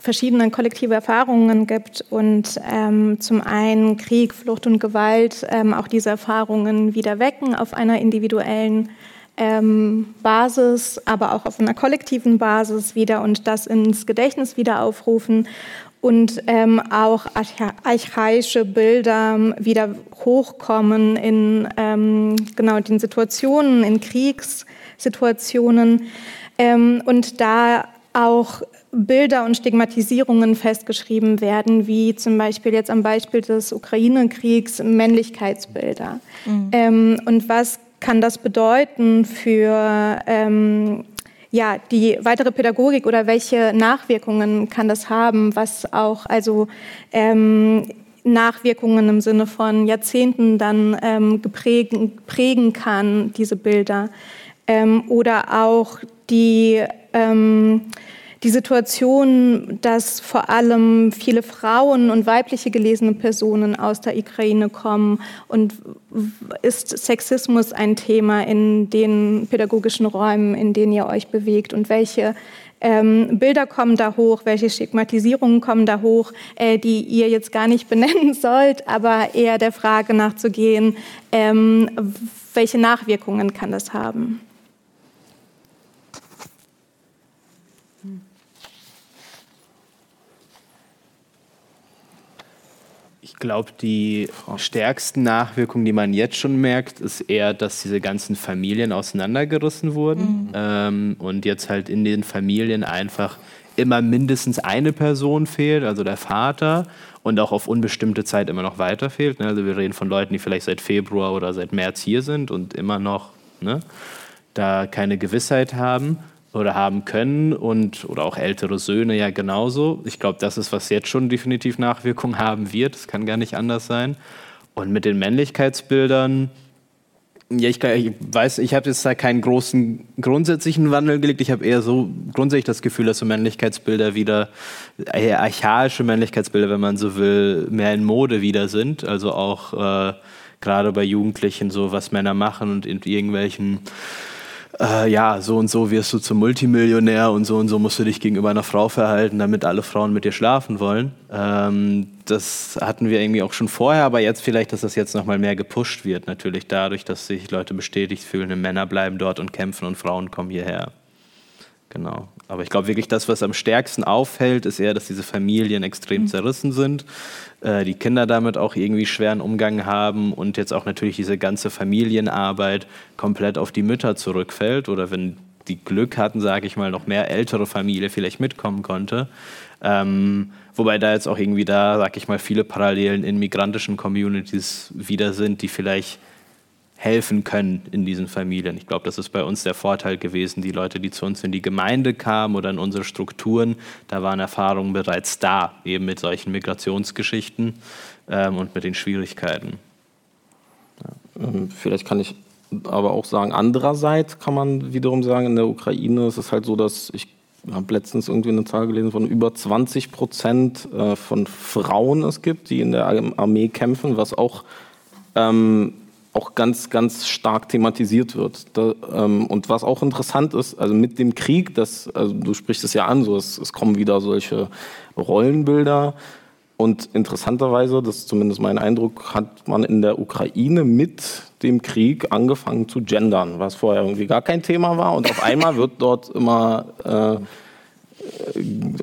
verschiedene kollektive Erfahrungen gibt und ähm, zum einen Krieg, Flucht und Gewalt ähm, auch diese Erfahrungen wieder wecken auf einer individuellen ähm, Basis, aber auch auf einer kollektiven Basis wieder und das ins Gedächtnis wieder aufrufen und ähm, auch archaische Bilder wieder hochkommen in ähm, genau den Situationen, in Kriegssituationen ähm, und da auch Bilder und Stigmatisierungen festgeschrieben werden, wie zum Beispiel jetzt am Beispiel des Ukraine-Kriegs Männlichkeitsbilder. Mhm. Ähm, und was kann das bedeuten für ähm, ja, die weitere Pädagogik oder welche Nachwirkungen kann das haben, was auch also ähm, Nachwirkungen im Sinne von Jahrzehnten dann ähm, geprägen, prägen kann, diese Bilder. Ähm, oder auch die, ähm, die Situation, dass vor allem viele Frauen und weibliche gelesene Personen aus der Ukraine kommen und ist Sexismus ein Thema in den pädagogischen Räumen, in denen ihr euch bewegt und welche ähm, Bilder kommen da hoch, welche Stigmatisierungen kommen da hoch, äh, die ihr jetzt gar nicht benennen sollt, aber eher der Frage nachzugehen, ähm, welche Nachwirkungen kann das haben? Glaube, die stärksten Nachwirkungen, die man jetzt schon merkt, ist eher, dass diese ganzen Familien auseinandergerissen wurden mhm. ähm, und jetzt halt in den Familien einfach immer mindestens eine Person fehlt, also der Vater, und auch auf unbestimmte Zeit immer noch weiter fehlt. Ne? Also wir reden von Leuten, die vielleicht seit Februar oder seit März hier sind und immer noch ne, da keine Gewissheit haben oder haben können und oder auch ältere Söhne ja genauso. Ich glaube, das ist, was jetzt schon definitiv Nachwirkungen haben wird. Das kann gar nicht anders sein. Und mit den Männlichkeitsbildern, ja, ich, ich weiß, ich habe jetzt da keinen großen grundsätzlichen Wandel gelegt. Ich habe eher so grundsätzlich das Gefühl, dass so Männlichkeitsbilder wieder, eher archaische Männlichkeitsbilder, wenn man so will, mehr in Mode wieder sind. Also auch äh, gerade bei Jugendlichen so, was Männer machen und in irgendwelchen äh, ja, so und so wirst du zum Multimillionär und so und so musst du dich gegenüber einer Frau verhalten, damit alle Frauen mit dir schlafen wollen. Ähm, das hatten wir irgendwie auch schon vorher, aber jetzt vielleicht, dass das jetzt nochmal mehr gepusht wird, natürlich dadurch, dass sich Leute bestätigt fühlen, Männer bleiben dort und kämpfen und Frauen kommen hierher. Genau. Aber ich glaube wirklich, das, was am stärksten auffällt, ist eher, dass diese Familien extrem mhm. zerrissen sind, äh, die Kinder damit auch irgendwie schweren Umgang haben und jetzt auch natürlich diese ganze Familienarbeit komplett auf die Mütter zurückfällt oder wenn die Glück hatten, sage ich mal, noch mehr ältere Familie vielleicht mitkommen konnte. Ähm, wobei da jetzt auch irgendwie da, sage ich mal, viele Parallelen in migrantischen Communities wieder sind, die vielleicht helfen können in diesen Familien. Ich glaube, das ist bei uns der Vorteil gewesen. Die Leute, die zu uns in die Gemeinde kamen oder in unsere Strukturen, da waren Erfahrungen bereits da, eben mit solchen Migrationsgeschichten ähm, und mit den Schwierigkeiten. Ähm, vielleicht kann ich aber auch sagen, andererseits kann man wiederum sagen, in der Ukraine ist es halt so, dass ich habe letztens irgendwie eine Zahl gelesen von über 20 Prozent äh, von Frauen es gibt, die in der Armee kämpfen, was auch ähm, auch ganz, ganz stark thematisiert wird. Da, ähm, und was auch interessant ist, also mit dem Krieg, das, also du sprichst es ja an, so es, es kommen wieder solche Rollenbilder. Und interessanterweise, das ist zumindest mein Eindruck, hat man in der Ukraine mit dem Krieg angefangen zu gendern, was vorher irgendwie gar kein Thema war. Und auf einmal wird dort immer äh,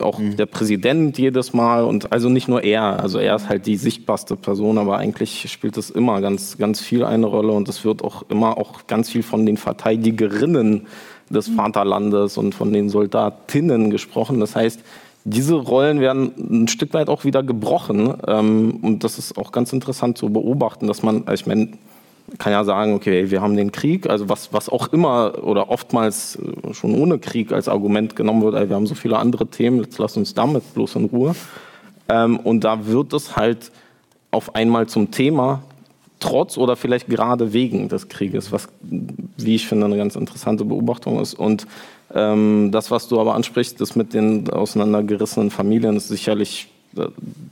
auch mhm. der Präsident jedes Mal und also nicht nur er, also er ist halt die sichtbarste Person, aber eigentlich spielt es immer ganz, ganz viel eine Rolle und es wird auch immer auch ganz viel von den Verteidigerinnen des mhm. Vaterlandes und von den Soldatinnen gesprochen. Das heißt, diese Rollen werden ein Stück weit auch wieder gebrochen ähm, und das ist auch ganz interessant zu beobachten, dass man, ich meine, kann ja sagen, okay, wir haben den Krieg, also was, was auch immer oder oftmals äh, schon ohne Krieg als Argument genommen wird, ey, wir haben so viele andere Themen, jetzt lass uns damit bloß in Ruhe. Ähm, und da wird es halt auf einmal zum Thema, trotz oder vielleicht gerade wegen des Krieges, was, wie ich finde, eine ganz interessante Beobachtung ist. Und ähm, das, was du aber ansprichst, das mit den auseinandergerissenen Familien, ist sicherlich äh,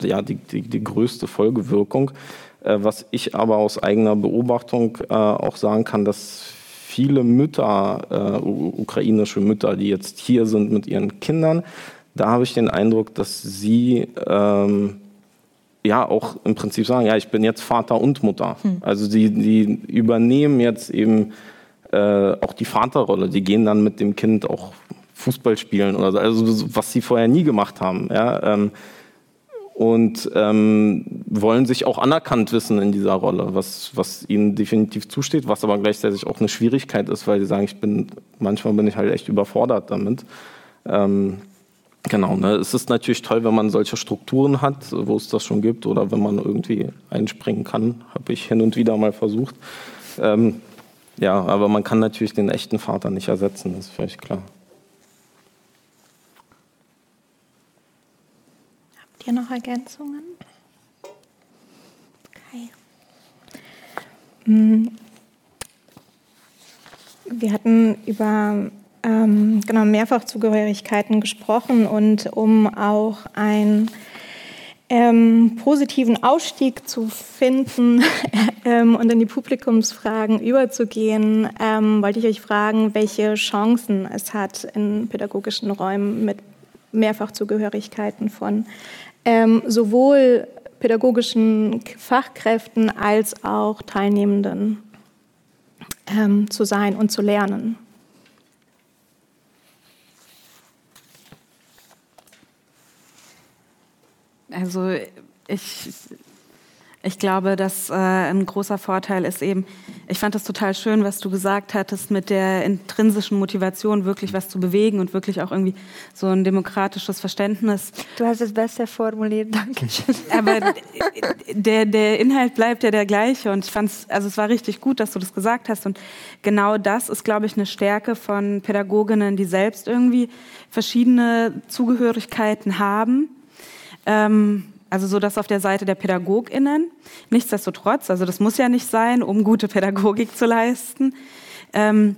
ja, die, die, die größte Folgewirkung. Äh, was ich aber aus eigener Beobachtung äh, auch sagen kann, dass viele Mütter, äh, ukrainische Mütter, die jetzt hier sind mit ihren Kindern, da habe ich den Eindruck, dass sie ähm, ja auch im Prinzip sagen, ja, ich bin jetzt Vater und Mutter. Hm. Also die, die übernehmen jetzt eben äh, auch die Vaterrolle. Die gehen dann mit dem Kind auch Fußball spielen oder so, also was sie vorher nie gemacht haben. Ja, ähm, und ähm, wollen sich auch anerkannt wissen in dieser Rolle, was, was ihnen definitiv zusteht, was aber gleichzeitig auch eine Schwierigkeit ist, weil sie sagen, ich bin, manchmal bin ich halt echt überfordert damit. Ähm, genau, ne? es ist natürlich toll, wenn man solche Strukturen hat, wo es das schon gibt oder wenn man irgendwie einspringen kann, habe ich hin und wieder mal versucht. Ähm, ja, aber man kann natürlich den echten Vater nicht ersetzen, das ist völlig klar. Hier noch Ergänzungen? Okay. Mm. Wir hatten über ähm, genau, Mehrfachzugehörigkeiten gesprochen und um auch ein ähm, positiven Ausstieg zu finden ähm, und in die Publikumsfragen überzugehen, ähm, wollte ich euch fragen, welche Chancen es hat in pädagogischen Räumen mit Mehrfachzugehörigkeiten von ähm, sowohl pädagogischen Fachkräften als auch Teilnehmenden ähm, zu sein und zu lernen. Also ich, ich glaube, dass äh, ein großer Vorteil ist eben, ich fand das total schön, was du gesagt hattest, mit der intrinsischen Motivation, wirklich was zu bewegen und wirklich auch irgendwie so ein demokratisches Verständnis. Du hast es besser formuliert, danke schön. Aber der, der Inhalt bleibt ja der gleiche und ich fand es, also es war richtig gut, dass du das gesagt hast und genau das ist, glaube ich, eine Stärke von Pädagoginnen, die selbst irgendwie verschiedene Zugehörigkeiten haben ähm, also so das auf der Seite der PädagogInnen. Nichtsdestotrotz, also das muss ja nicht sein, um gute Pädagogik zu leisten, ähm,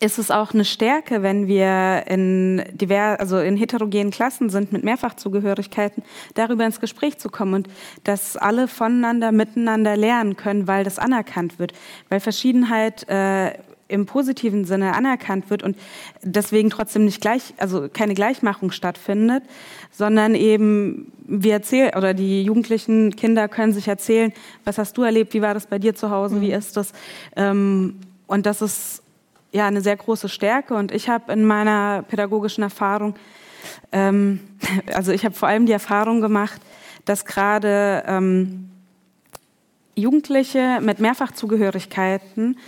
ist es auch eine Stärke, wenn wir in, divers, also in heterogenen Klassen sind mit Mehrfachzugehörigkeiten, darüber ins Gespräch zu kommen und dass alle voneinander, miteinander lernen können, weil das anerkannt wird, weil Verschiedenheit äh, im positiven Sinne anerkannt wird und deswegen trotzdem nicht gleich, also keine Gleichmachung stattfindet, sondern eben wir erzählen oder die jugendlichen Kinder können sich erzählen, was hast du erlebt, wie war das bei dir zu Hause, wie mhm. ist das? Ähm, und das ist ja eine sehr große Stärke und ich habe in meiner pädagogischen Erfahrung, ähm, also ich habe vor allem die Erfahrung gemacht, dass gerade ähm, Jugendliche mit Mehrfachzugehörigkeiten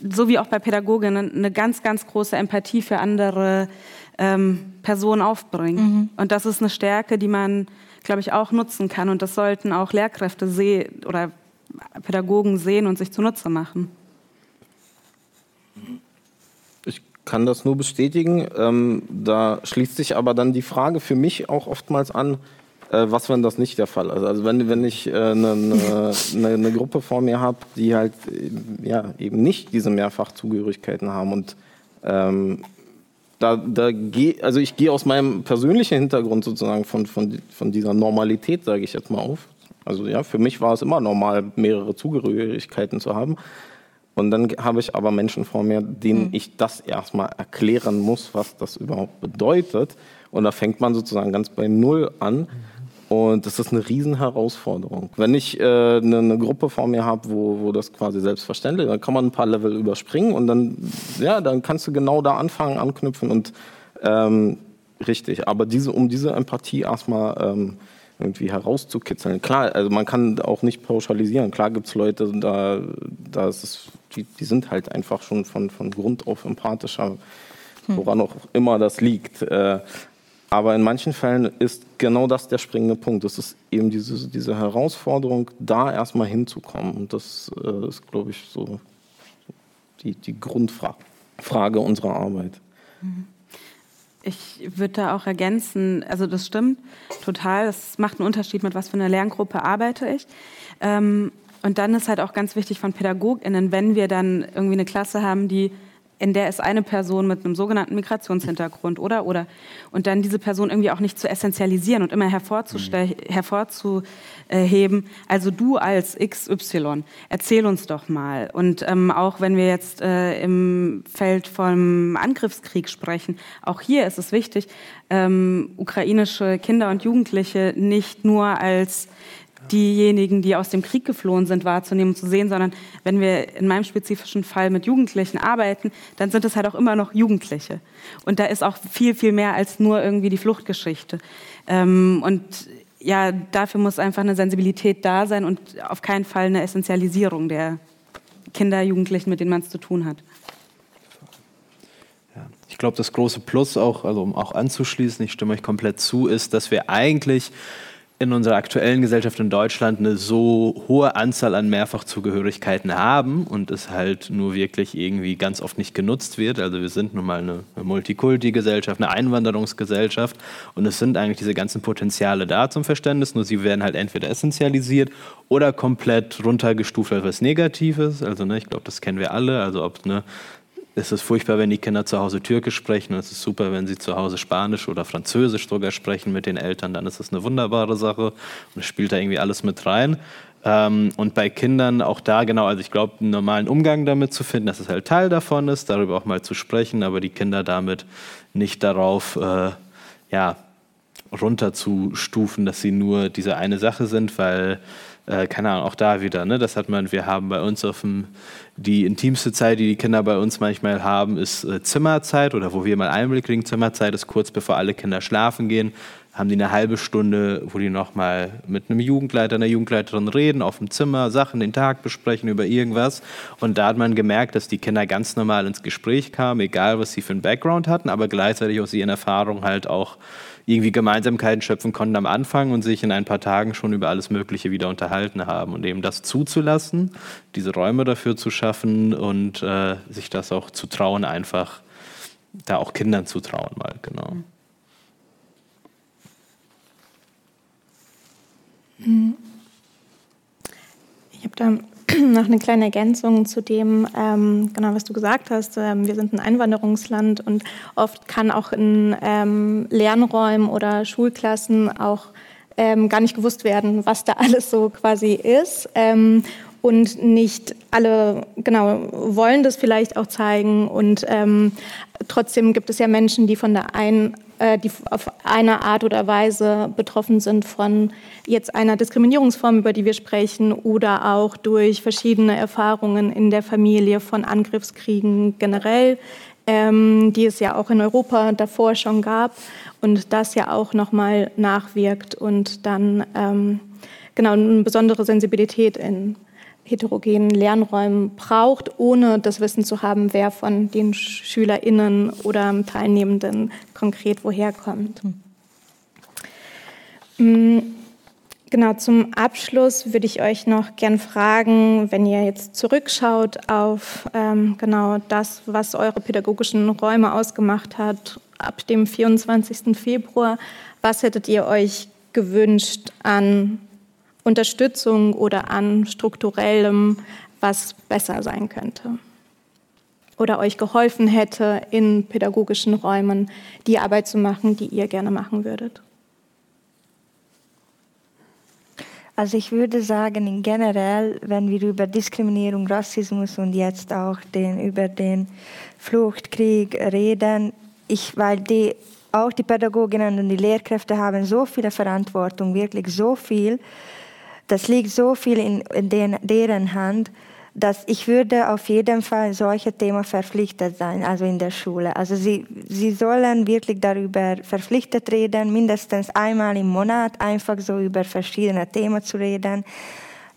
so wie auch bei Pädagoginnen, eine ganz, ganz große Empathie für andere ähm, Personen aufbringen. Mhm. Und das ist eine Stärke, die man, glaube ich, auch nutzen kann. Und das sollten auch Lehrkräfte sehen oder Pädagogen sehen und sich zunutze machen. Ich kann das nur bestätigen. Ähm, da schließt sich aber dann die Frage für mich auch oftmals an, äh, was, wenn das nicht der Fall ist? Also wenn, wenn ich eine äh, ne, ne, ne Gruppe vor mir habe, die halt äh, ja, eben nicht diese Mehrfachzugehörigkeiten haben und ähm, da, da geh, also ich gehe aus meinem persönlichen Hintergrund sozusagen von, von, von dieser Normalität, sage ich jetzt mal auf. Also ja, für mich war es immer normal, mehrere Zugehörigkeiten zu haben. Und dann habe ich aber Menschen vor mir, denen mhm. ich das erstmal erklären muss, was das überhaupt bedeutet. Und da fängt man sozusagen ganz bei Null an. Und das ist eine Riesenherausforderung. Wenn ich äh, eine, eine, Gruppe vor mir habe, wo, wo das quasi selbstverständlich ist, dann kann man ein paar Level überspringen und dann, ja, dann kannst du genau da anfangen, anknüpfen und ähm, richtig. Aber diese, um diese Empathie erstmal ähm, irgendwie herauszukitzeln. Klar, also man kann auch nicht pauschalisieren. Klar gibt es Leute, da, da ist es, die, die sind halt einfach schon von, von Grund auf empathischer, woran auch immer das liegt. Aber in manchen Fällen ist genau das der springende Punkt. Das ist eben diese, diese Herausforderung, da erstmal hinzukommen. Und das äh, ist, glaube ich, so die, die Grundfrage unserer Arbeit. Ich würde da auch ergänzen, also das stimmt total. Es macht einen Unterschied, mit was für einer Lerngruppe arbeite ich. Ähm, und dann ist halt auch ganz wichtig von PädagogInnen, wenn wir dann irgendwie eine Klasse haben, die in der ist eine Person mit einem sogenannten Migrationshintergrund oder oder und dann diese Person irgendwie auch nicht zu essentialisieren und immer hervorzuheben. Also du als XY, erzähl uns doch mal. Und ähm, auch wenn wir jetzt äh, im Feld vom Angriffskrieg sprechen, auch hier ist es wichtig, ähm, ukrainische Kinder und Jugendliche nicht nur als diejenigen, die aus dem Krieg geflohen sind, wahrzunehmen und zu sehen, sondern wenn wir in meinem spezifischen Fall mit Jugendlichen arbeiten, dann sind es halt auch immer noch Jugendliche. Und da ist auch viel, viel mehr als nur irgendwie die Fluchtgeschichte. Ähm, und ja, dafür muss einfach eine Sensibilität da sein und auf keinen Fall eine Essentialisierung der Kinder, Jugendlichen, mit denen man es zu tun hat. Ich glaube, das große Plus auch, also um auch anzuschließen, ich stimme euch komplett zu, ist, dass wir eigentlich in unserer aktuellen Gesellschaft in Deutschland eine so hohe Anzahl an Mehrfachzugehörigkeiten haben und es halt nur wirklich irgendwie ganz oft nicht genutzt wird. Also wir sind nun mal eine, Multikulti-Gesellschaft, eine Einwanderungsgesellschaft und es sind eigentlich diese ganzen Potenziale da zum Verständnis, nur sie werden halt entweder essentialisiert oder komplett runtergestuft als was Negatives. Also ne, ich glaube, das kennen wir alle. Also ob ne, es ist furchtbar, wenn die Kinder zu Hause Türkisch sprechen. Und es ist super, wenn sie zu Hause Spanisch oder Französisch sogar sprechen mit den Eltern. Dann ist das eine wunderbare Sache. Und es spielt da irgendwie alles mit rein. Ähm, und bei Kindern auch da genau, also ich glaube, einen normalen Umgang damit zu finden, dass es halt Teil davon ist, darüber auch mal zu sprechen, aber die Kinder damit nicht darauf, äh, ja, runterzustufen, dass sie nur diese eine Sache sind, weil äh, keine Ahnung, auch da wieder, ne, das hat man, wir haben bei uns auf dem, die intimste Zeit, die die Kinder bei uns manchmal haben, ist äh, Zimmerzeit oder wo wir mal Einblick kriegen, Zimmerzeit ist kurz bevor alle Kinder schlafen gehen, haben die eine halbe Stunde, wo die nochmal mit einem Jugendleiter, einer Jugendleiterin reden, auf dem Zimmer, Sachen, den Tag besprechen über irgendwas. Und da hat man gemerkt, dass die Kinder ganz normal ins Gespräch kamen, egal was sie für einen Background hatten, aber gleichzeitig aus ihren Erfahrungen halt auch irgendwie Gemeinsamkeiten schöpfen konnten am Anfang und sich in ein paar Tagen schon über alles Mögliche wieder unterhalten haben. Und eben das zuzulassen, diese Räume dafür zu schaffen und äh, sich das auch zu trauen, einfach da auch Kindern zu trauen mal, genau. Ich habe da noch eine kleine Ergänzung zu dem, ähm, genau was du gesagt hast. Ähm, wir sind ein Einwanderungsland und oft kann auch in ähm, Lernräumen oder Schulklassen auch ähm, gar nicht gewusst werden, was da alles so quasi ist. Ähm, und nicht alle genau wollen das vielleicht auch zeigen und ähm, trotzdem gibt es ja Menschen, die von der einen die auf eine Art oder Weise betroffen sind von jetzt einer Diskriminierungsform, über die wir sprechen, oder auch durch verschiedene Erfahrungen in der Familie von Angriffskriegen generell, ähm, die es ja auch in Europa davor schon gab und das ja auch nochmal nachwirkt und dann ähm, genau eine besondere Sensibilität in heterogenen Lernräumen braucht, ohne das Wissen zu haben, wer von den SchülerInnen oder Teilnehmenden konkret woher kommt. Hm. Genau, zum Abschluss würde ich euch noch gern fragen, wenn ihr jetzt zurückschaut auf ähm, genau das, was eure pädagogischen Räume ausgemacht hat, ab dem 24. Februar, was hättet ihr euch gewünscht an Unterstützung oder an strukturellem, was besser sein könnte oder euch geholfen hätte, in pädagogischen Räumen die Arbeit zu machen, die ihr gerne machen würdet? Also ich würde sagen, generell, wenn wir über Diskriminierung, Rassismus und jetzt auch den, über den Fluchtkrieg reden, ich, weil die, auch die Pädagoginnen und die Lehrkräfte haben so viel Verantwortung, wirklich so viel, das liegt so viel in, in den, deren Hand, dass ich würde auf jeden Fall solche Themen verpflichtet sein, also in der Schule. Also sie, sie sollen wirklich darüber verpflichtet reden, mindestens einmal im Monat einfach so über verschiedene Themen zu reden.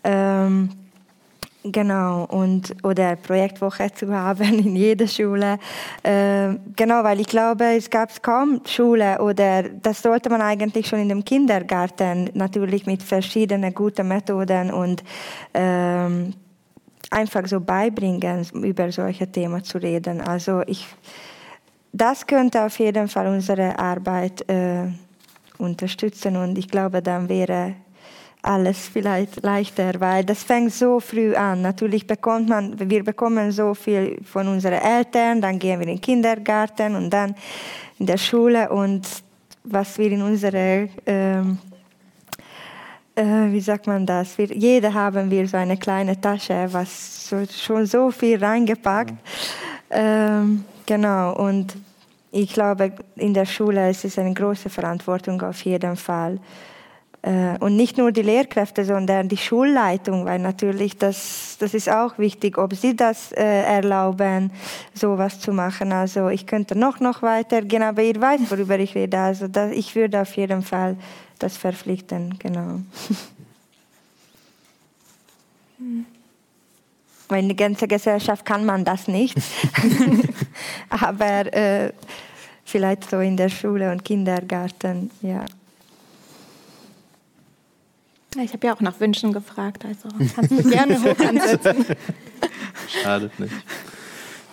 Ähm, Genau, und, oder Projektwoche zu haben in jeder Schule. Äh, genau, weil ich glaube, es gab kaum Schule oder das sollte man eigentlich schon in dem Kindergarten natürlich mit verschiedenen guten Methoden und ähm, einfach so beibringen, über solche Themen zu reden. Also ich, das könnte auf jeden Fall unsere Arbeit äh, unterstützen und ich glaube, dann wäre alles vielleicht leichter, weil das fängt so früh an. Natürlich bekommt man, wir bekommen so viel von unseren Eltern, dann gehen wir in den Kindergarten und dann in der Schule und was wir in unsere ähm, äh, wie sagt man das? Wir, jeder haben wir so eine kleine Tasche, was so, schon so viel reingepackt. Ähm, genau, und ich glaube, in der Schule ist es eine große Verantwortung auf jeden Fall. Äh, und nicht nur die Lehrkräfte, sondern die Schulleitung, weil natürlich das, das ist auch wichtig, ob sie das äh, erlauben, sowas zu machen. Also ich könnte noch, noch weiter gehen, aber ihr weißt, worüber ich rede. Also das, ich würde auf jeden Fall das verpflichten, genau. Weil in der ganzen Gesellschaft kann man das nicht. aber äh, vielleicht so in der Schule und Kindergarten, ja. Ich habe ja auch nach Wünschen gefragt, also kannst du gerne hoch ansetzen. Schadet nicht.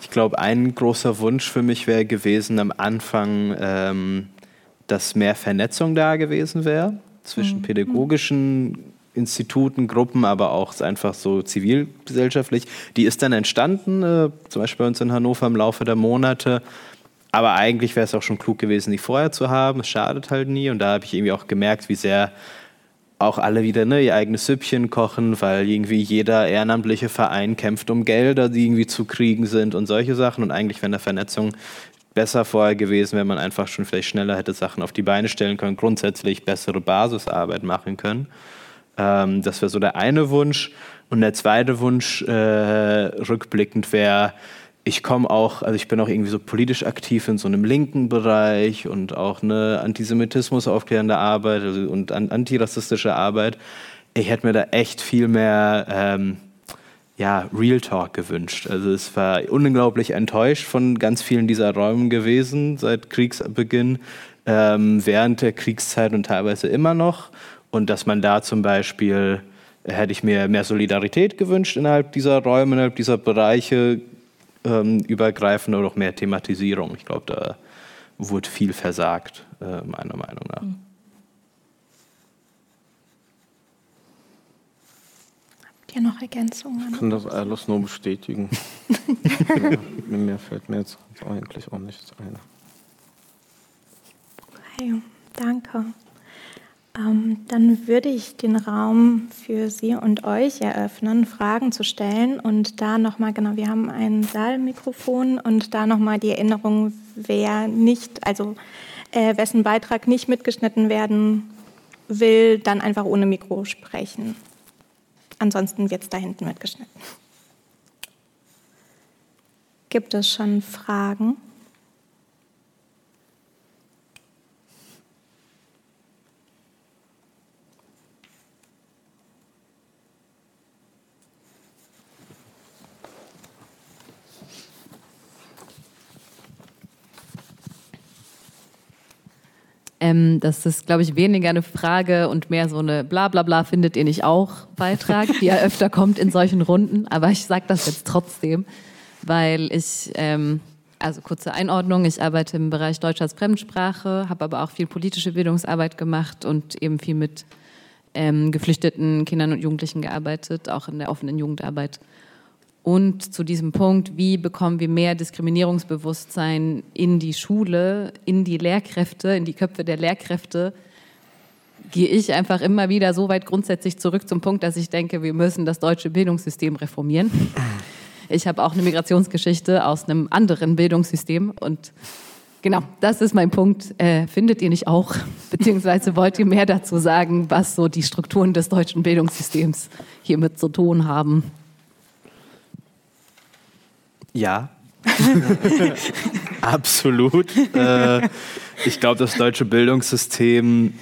Ich glaube, ein großer Wunsch für mich wäre gewesen am Anfang, ähm, dass mehr Vernetzung da gewesen wäre zwischen mhm. pädagogischen Instituten, Gruppen, aber auch einfach so zivilgesellschaftlich. Die ist dann entstanden, äh, zum Beispiel bei uns in Hannover im Laufe der Monate. Aber eigentlich wäre es auch schon klug gewesen, die vorher zu haben. Es schadet halt nie. Und da habe ich irgendwie auch gemerkt, wie sehr auch alle wieder ne, ihr eigenes Süppchen kochen, weil irgendwie jeder ehrenamtliche Verein kämpft um Gelder, die irgendwie zu kriegen sind und solche Sachen. Und eigentlich wäre eine Vernetzung besser vorher gewesen, wenn man einfach schon vielleicht schneller hätte Sachen auf die Beine stellen können, grundsätzlich bessere Basisarbeit machen können. Ähm, das wäre so der eine Wunsch. Und der zweite Wunsch äh, rückblickend wäre, ich komme auch, also ich bin auch irgendwie so politisch aktiv in so einem linken Bereich und auch eine Antisemitismus aufklärende Arbeit also, und an, antirassistische Arbeit. Ich hätte mir da echt viel mehr ähm, ja, Real Talk gewünscht. Also es war unglaublich enttäuscht von ganz vielen dieser Räumen gewesen seit Kriegsbeginn, ähm, während der Kriegszeit und teilweise immer noch. Und dass man da zum Beispiel hätte ich mir mehr Solidarität gewünscht innerhalb dieser Räume, innerhalb dieser Bereiche ähm, übergreifend oder auch mehr Thematisierung. Ich glaube, da wurde viel versagt, äh, meiner Meinung nach. Mhm. Habt ihr noch Ergänzungen? Ich kann das alles nur bestätigen. ja, mir fällt mir jetzt eigentlich auch nichts ein. Okay, danke. Ähm, dann würde ich den Raum für Sie und euch eröffnen, Fragen zu stellen und da nochmal, genau, wir haben ein Saalmikrofon und da nochmal die Erinnerung, wer nicht, also äh, wessen Beitrag nicht mitgeschnitten werden will, dann einfach ohne Mikro sprechen. Ansonsten wird es da hinten mitgeschnitten. Gibt es schon Fragen? Ähm, das ist, glaube ich, weniger eine Frage und mehr so eine Blablabla findet ihr nicht auch Beitrag, die ja öfter kommt in solchen Runden. Aber ich sage das jetzt trotzdem, weil ich, ähm, also kurze Einordnung, ich arbeite im Bereich Deutsch als Fremdsprache, habe aber auch viel politische Bildungsarbeit gemacht und eben viel mit ähm, geflüchteten Kindern und Jugendlichen gearbeitet, auch in der offenen Jugendarbeit. Und zu diesem Punkt, wie bekommen wir mehr Diskriminierungsbewusstsein in die Schule, in die Lehrkräfte, in die Köpfe der Lehrkräfte, gehe ich einfach immer wieder so weit grundsätzlich zurück zum Punkt, dass ich denke, wir müssen das deutsche Bildungssystem reformieren. Ich habe auch eine Migrationsgeschichte aus einem anderen Bildungssystem und genau, das ist mein Punkt. Äh, findet ihr nicht auch? Beziehungsweise wollt ihr mehr dazu sagen, was so die Strukturen des deutschen Bildungssystems hiermit zu tun haben? Ja. Absolut. Äh, ich glaube, das deutsche Bildungssystem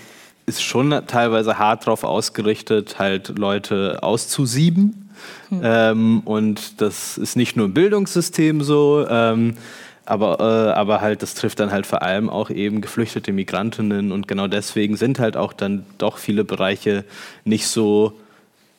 ist schon teilweise hart darauf ausgerichtet, halt Leute auszusieben. Hm. Ähm, und das ist nicht nur im Bildungssystem so, ähm, aber, äh, aber halt, das trifft dann halt vor allem auch eben geflüchtete Migrantinnen und genau deswegen sind halt auch dann doch viele Bereiche nicht so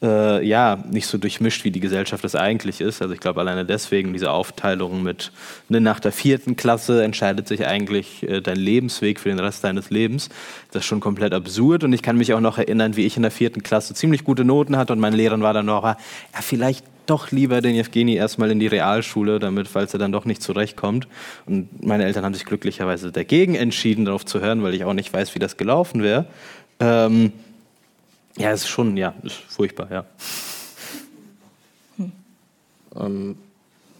äh, ja, nicht so durchmischt, wie die Gesellschaft es eigentlich ist. Also ich glaube, alleine deswegen diese Aufteilung mit, ne, nach der vierten Klasse entscheidet sich eigentlich äh, dein Lebensweg für den Rest deines Lebens. Das ist schon komplett absurd und ich kann mich auch noch erinnern, wie ich in der vierten Klasse ziemlich gute Noten hatte und mein Lehrer war dann noch, ja, vielleicht doch lieber den Evgeni erstmal in die Realschule, damit, falls er dann doch nicht zurechtkommt. Und meine Eltern haben sich glücklicherweise dagegen entschieden, darauf zu hören, weil ich auch nicht weiß, wie das gelaufen wäre. Ähm, ja, ist schon, ja, ist furchtbar, ja. Hm. Ähm,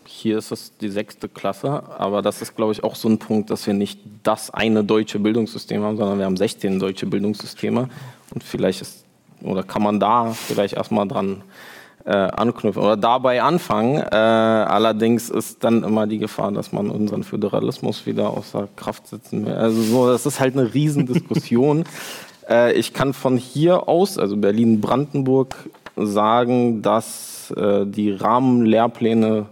hier ist es die sechste Klasse, aber das ist, glaube ich, auch so ein Punkt, dass wir nicht das eine deutsche Bildungssystem haben, sondern wir haben 16 deutsche Bildungssysteme. Und vielleicht ist, oder kann man da vielleicht erstmal dran äh, anknüpfen oder dabei anfangen. Äh, allerdings ist dann immer die Gefahr, dass man unseren Föderalismus wieder außer Kraft setzen will. Also so, das ist halt eine Riesendiskussion. Äh, ich kann von hier aus, also Berlin-Brandenburg, sagen, dass äh, die Rahmenlehrpläne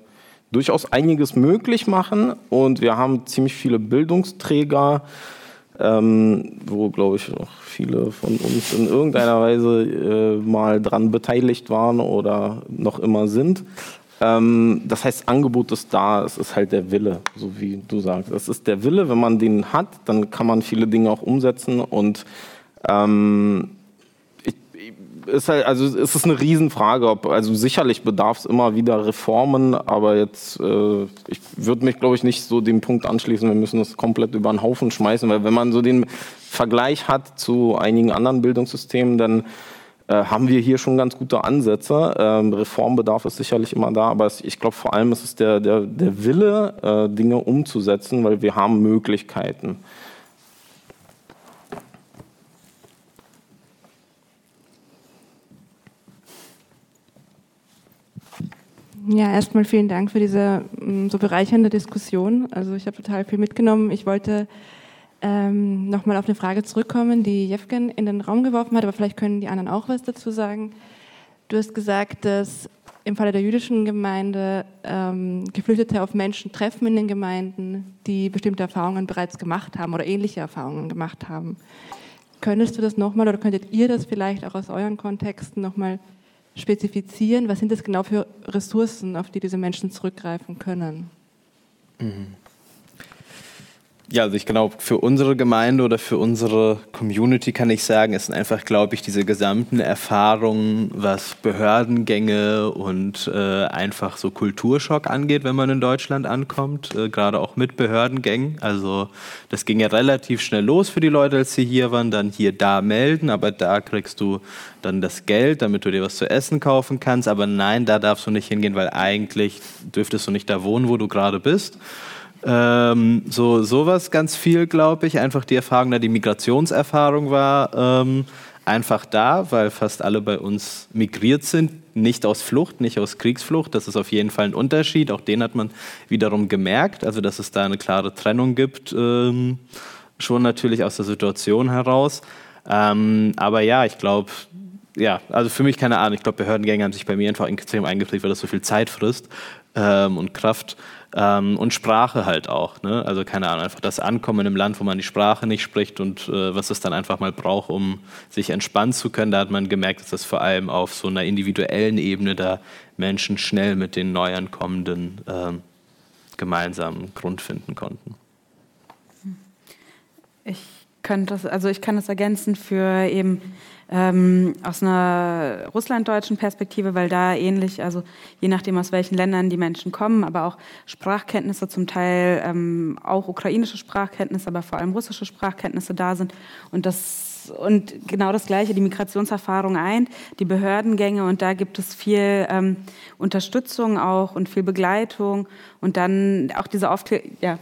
durchaus einiges möglich machen und wir haben ziemlich viele Bildungsträger, ähm, wo, glaube ich, auch viele von uns in irgendeiner Weise äh, mal dran beteiligt waren oder noch immer sind. Ähm, das heißt, Angebot ist da, es ist halt der Wille, so wie du sagst. Es ist der Wille, wenn man den hat, dann kann man viele Dinge auch umsetzen und ähm, ich, ist halt, also es ist eine Riesenfrage, ob, also sicherlich bedarf es immer wieder Reformen, aber jetzt, äh, ich würde mich, glaube ich, nicht so dem Punkt anschließen, wir müssen das komplett über den Haufen schmeißen, weil wenn man so den Vergleich hat zu einigen anderen Bildungssystemen, dann äh, haben wir hier schon ganz gute Ansätze. Ähm, Reformbedarf ist sicherlich immer da, aber ich glaube vor allem ist es der, der, der Wille, äh, Dinge umzusetzen, weil wir haben Möglichkeiten. Ja, erstmal vielen Dank für diese mm, so bereichernde Diskussion. Also ich habe total viel mitgenommen. Ich wollte ähm, nochmal auf eine Frage zurückkommen, die Jevgen in den Raum geworfen hat, aber vielleicht können die anderen auch was dazu sagen. Du hast gesagt, dass im Falle der jüdischen Gemeinde ähm, Geflüchtete auf Menschen treffen in den Gemeinden, die bestimmte Erfahrungen bereits gemacht haben oder ähnliche Erfahrungen gemacht haben. Könntest du das nochmal oder könntet ihr das vielleicht auch aus euren Kontexten nochmal spezifizieren? Was sind das genau für Ressourcen, auf die diese Menschen zurückgreifen können? Mhm. Ja, also ich glaube, für unsere Gemeinde oder für unsere Community kann ich sagen, es sind einfach, glaube ich, diese gesamten Erfahrungen, was Behördengänge und äh, einfach so Kulturschock angeht, wenn man in Deutschland ankommt, äh, gerade auch mit Behördengängen. Also das ging ja relativ schnell los für die Leute, als sie hier waren, dann hier da melden, aber da kriegst du dann das Geld, damit du dir was zu essen kaufen kannst. Aber nein, da darfst du nicht hingehen, weil eigentlich dürftest du nicht da wohnen, wo du gerade bist. Ähm, so sowas ganz viel, glaube ich. Einfach die Erfahrung, da die Migrationserfahrung war ähm, einfach da, weil fast alle bei uns migriert sind. Nicht aus Flucht, nicht aus Kriegsflucht. Das ist auf jeden Fall ein Unterschied. Auch den hat man wiederum gemerkt. Also, dass es da eine klare Trennung gibt, ähm, schon natürlich aus der Situation heraus. Ähm, aber ja, ich glaube, ja, also für mich keine Ahnung. Ich glaube, Behördengänge haben sich bei mir einfach extrem eingeprägt, weil das so viel Zeit frisst ähm, und Kraft. Ähm, und Sprache halt auch. Ne? Also keine Ahnung, einfach das Ankommen in einem Land, wo man die Sprache nicht spricht und äh, was es dann einfach mal braucht, um sich entspannen zu können. Da hat man gemerkt, dass das vor allem auf so einer individuellen Ebene da Menschen schnell mit den Neuankommenden ähm, gemeinsamen Grund finden konnten. Ich könnte das, also ich kann das ergänzen für eben ähm, aus einer russlanddeutschen Perspektive, weil da ähnlich, also je nachdem aus welchen Ländern die Menschen kommen, aber auch Sprachkenntnisse, zum Teil ähm, auch ukrainische Sprachkenntnisse, aber vor allem russische Sprachkenntnisse da sind. Und das und genau das Gleiche, die Migrationserfahrung ein, die Behördengänge und da gibt es viel ähm, Unterstützung auch und viel Begleitung und dann auch diese Aufklärung, ja,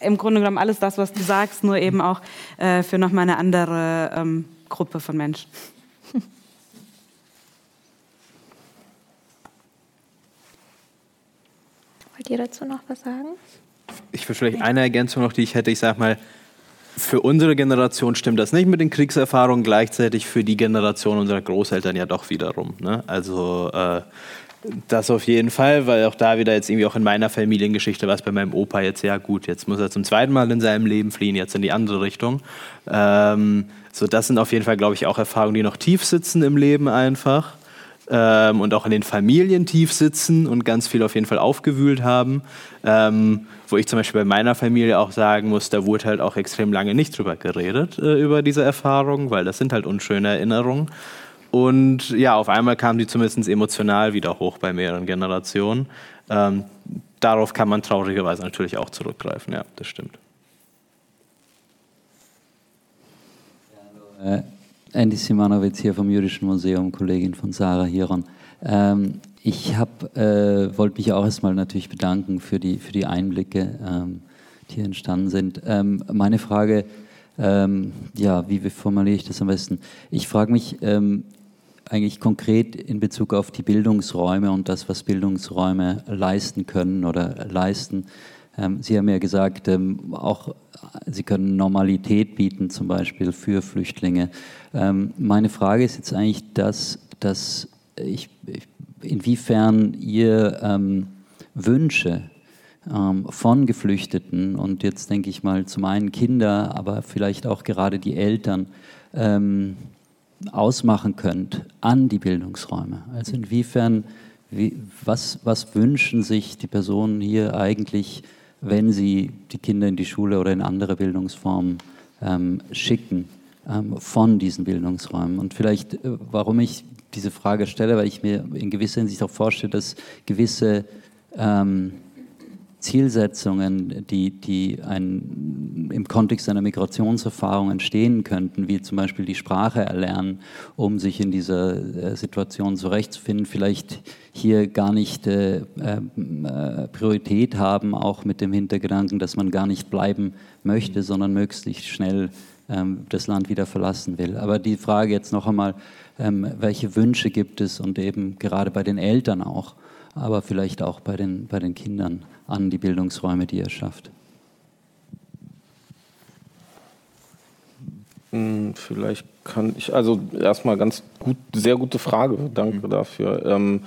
im Grunde genommen alles das, was du sagst, nur eben auch äh, für nochmal eine andere ähm, Gruppe von Menschen. Wollt ihr dazu noch was sagen? Ich würde vielleicht eine Ergänzung noch, die ich hätte. Ich sage mal, für unsere Generation stimmt das nicht mit den Kriegserfahrungen, gleichzeitig für die Generation unserer Großeltern ja doch wiederum. Ne? Also äh, das auf jeden Fall, weil auch da wieder jetzt irgendwie auch in meiner Familiengeschichte war es bei meinem Opa jetzt ja gut. Jetzt muss er zum zweiten Mal in seinem Leben fliehen, jetzt in die andere Richtung. Ähm, so, das sind auf jeden Fall, glaube ich, auch Erfahrungen, die noch tief sitzen im Leben einfach. Ähm, und auch in den Familien tief sitzen und ganz viel auf jeden Fall aufgewühlt haben. Ähm, wo ich zum Beispiel bei meiner Familie auch sagen muss, da wurde halt auch extrem lange nicht drüber geredet, äh, über diese Erfahrungen, weil das sind halt unschöne Erinnerungen. Und ja, auf einmal kam die zumindest emotional wieder hoch bei mehreren Generationen. Ähm, darauf kann man traurigerweise natürlich auch zurückgreifen, ja, das stimmt. Äh, Andy Simanowitz hier vom Jüdischen Museum, Kollegin von Sarah Hiron. Ähm, ich äh, wollte mich auch erstmal natürlich bedanken für die, für die Einblicke, ähm, die hier entstanden sind. Ähm, meine Frage, ähm, ja, wie formuliere ich das am besten? Ich frage mich, ähm, eigentlich konkret in Bezug auf die Bildungsräume und das, was Bildungsräume leisten können oder leisten. Ähm, Sie haben ja gesagt, ähm, auch Sie können Normalität bieten, zum Beispiel für Flüchtlinge. Ähm, meine Frage ist jetzt eigentlich, dass, dass ich, inwiefern ihr Wünsche von Geflüchteten und jetzt denke ich mal zum einen Kinder, aber vielleicht auch gerade die Eltern, ausmachen könnt an die Bildungsräume? Also inwiefern, wie, was, was wünschen sich die Personen hier eigentlich, wenn sie die Kinder in die Schule oder in andere Bildungsformen ähm, schicken? ähm, von diesen Bildungsräumen. Und vielleicht, äh, warum ich diese Frage stelle, weil ich mir in gewisser Hinsicht auch vorstelle, dass gewisse ähm, Zielsetzungen, die, die ein, im Kontext einer Migrationserfahrung entstehen könnten, wie zum Beispiel die Sprache erlernen, um sich in dieser äh, Situation zurechtzufinden, vielleicht hier gar nicht äh, äh, Priorität haben, auch mit dem Hintergedanken, dass man gar nicht bleiben möchte, sondern möglichst schnell ähm, das Land wieder verlassen will. Aber die Frage jetzt noch einmal, ähm, welche Wünsche gibt es und eben gerade bei den Eltern auch, aber vielleicht auch bei den, bei den Kindern an die Bildungsräume, die ihr schafft? Hm, vielleicht kann ich, also erstmal ganz gut, sehr gute Frage, danke dafür. Ähm,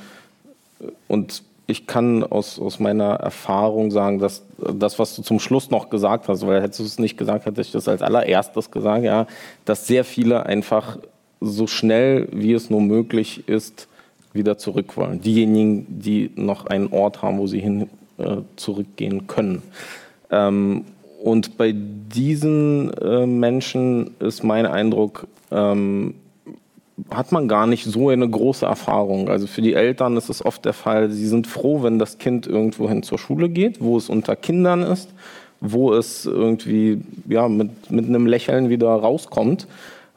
und ich kann aus, aus meiner Erfahrung sagen, dass das, was du zum Schluss noch gesagt hast, weil hättest du es nicht gesagt, hätte ich das als allererstes gesagt, ja, dass sehr viele einfach so schnell, wie es nur möglich ist, wieder zurück wollen. Diejenigen, die noch einen Ort haben, wo sie hin äh, zurückgehen können. Ähm, und bei diesen äh, Menschen ist mein Eindruck, ähm, hat man gar nicht so eine große Erfahrung. Also für die Eltern ist es oft der Fall, sie sind froh, wenn das Kind irgendwohin zur Schule geht, wo es unter Kindern ist, wo es irgendwie ja, mit, mit einem Lächeln wieder rauskommt,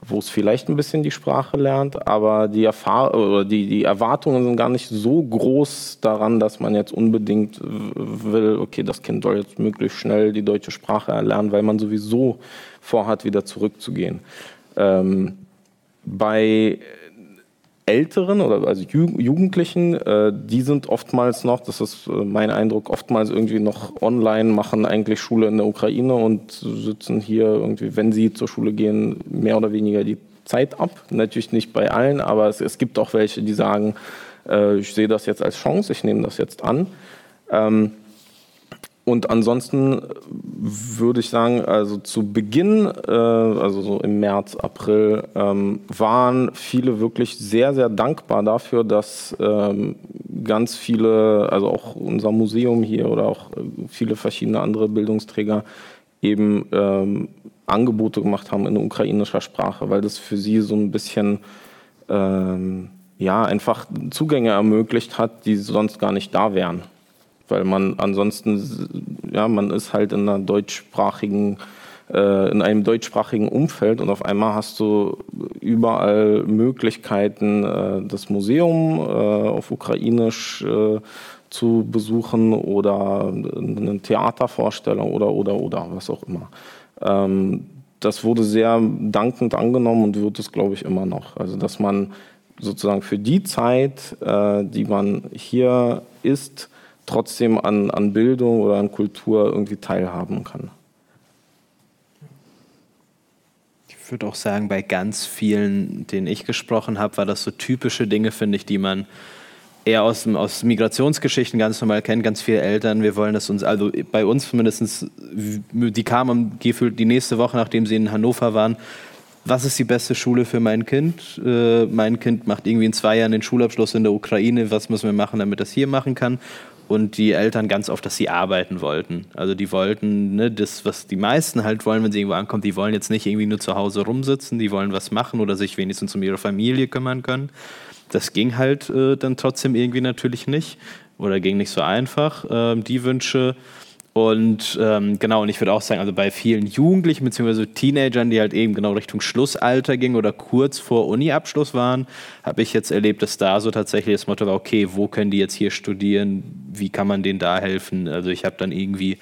wo es vielleicht ein bisschen die Sprache lernt, aber die, Erfahr oder die, die Erwartungen sind gar nicht so groß daran, dass man jetzt unbedingt will, okay, das Kind soll jetzt möglichst schnell die deutsche Sprache erlernen, weil man sowieso vorhat, wieder zurückzugehen. Ähm, bei Älteren oder also Jugendlichen, äh, die sind oftmals noch, das ist äh, mein Eindruck, oftmals irgendwie noch online, machen eigentlich Schule in der Ukraine und sitzen hier irgendwie, wenn sie zur Schule gehen, mehr oder weniger die Zeit ab. Natürlich nicht bei allen, aber es, es gibt auch welche, die sagen, äh, ich sehe das jetzt als Chance, ich nehme das jetzt an. Ähm, und ansonsten würde ich sagen, also zu Beginn, äh, also so im März, April, ähm, waren viele wirklich sehr, sehr dankbar dafür, dass ähm, ganz viele, also auch unser Museum hier oder auch äh, viele verschiedene andere Bildungsträger eben ähm, Angebote gemacht haben in ukrainischer Sprache, weil das für sie so ein bisschen ähm, ja einfach Zugänge ermöglicht hat, die sonst gar nicht da wären weil man ansonsten, ja, man ist halt in einer deutschsprachigen, äh, in einem deutschsprachigen Umfeld und auf einmal hast du überall Möglichkeiten, äh, das Museum äh, auf Ukrainisch zu besuchen oder eine Theatervorstellung oder, oder, oder, was auch immer. Ähm, das wurde sehr dankend angenommen und wird es, glaube ich, immer noch. Also, dass man sozusagen für die Zeit, die man hier ist, trotzdem an, an Bildung oder an Kultur irgendwie teilhaben kann. Ich würde auch sagen, bei ganz vielen, denen ich gesprochen habe, war das so typische Dinge, finde ich, die man eher aus, aus Migrationsgeschichten ganz normal kennt. Ganz viele Eltern, wir wollen das uns, also bei uns zumindest, die kamen gefühlt die nächste Woche, nachdem sie in Hannover waren, was ist die beste Schule für mein Kind? Äh, mein Kind macht irgendwie in zwei Jahren den Schulabschluss in der Ukraine. Was müssen wir machen, damit das hier machen kann? Und die Eltern ganz oft, dass sie arbeiten wollten. Also die wollten, ne, das, was die meisten halt wollen, wenn sie irgendwo ankommen, die wollen jetzt nicht irgendwie nur zu Hause rumsitzen, die wollen was machen oder sich wenigstens um ihre Familie kümmern können. Das ging halt äh, dann trotzdem irgendwie natürlich nicht oder ging nicht so einfach. Ähm, die Wünsche und ähm, genau, und ich würde auch sagen, also bei vielen Jugendlichen bzw. Teenagern, die halt eben genau Richtung Schlussalter gingen oder kurz vor Uni-Abschluss waren, habe ich jetzt erlebt, dass da so tatsächlich das Motto war, okay, wo können die jetzt hier studieren, wie kann man denen da helfen? Also ich habe dann irgendwie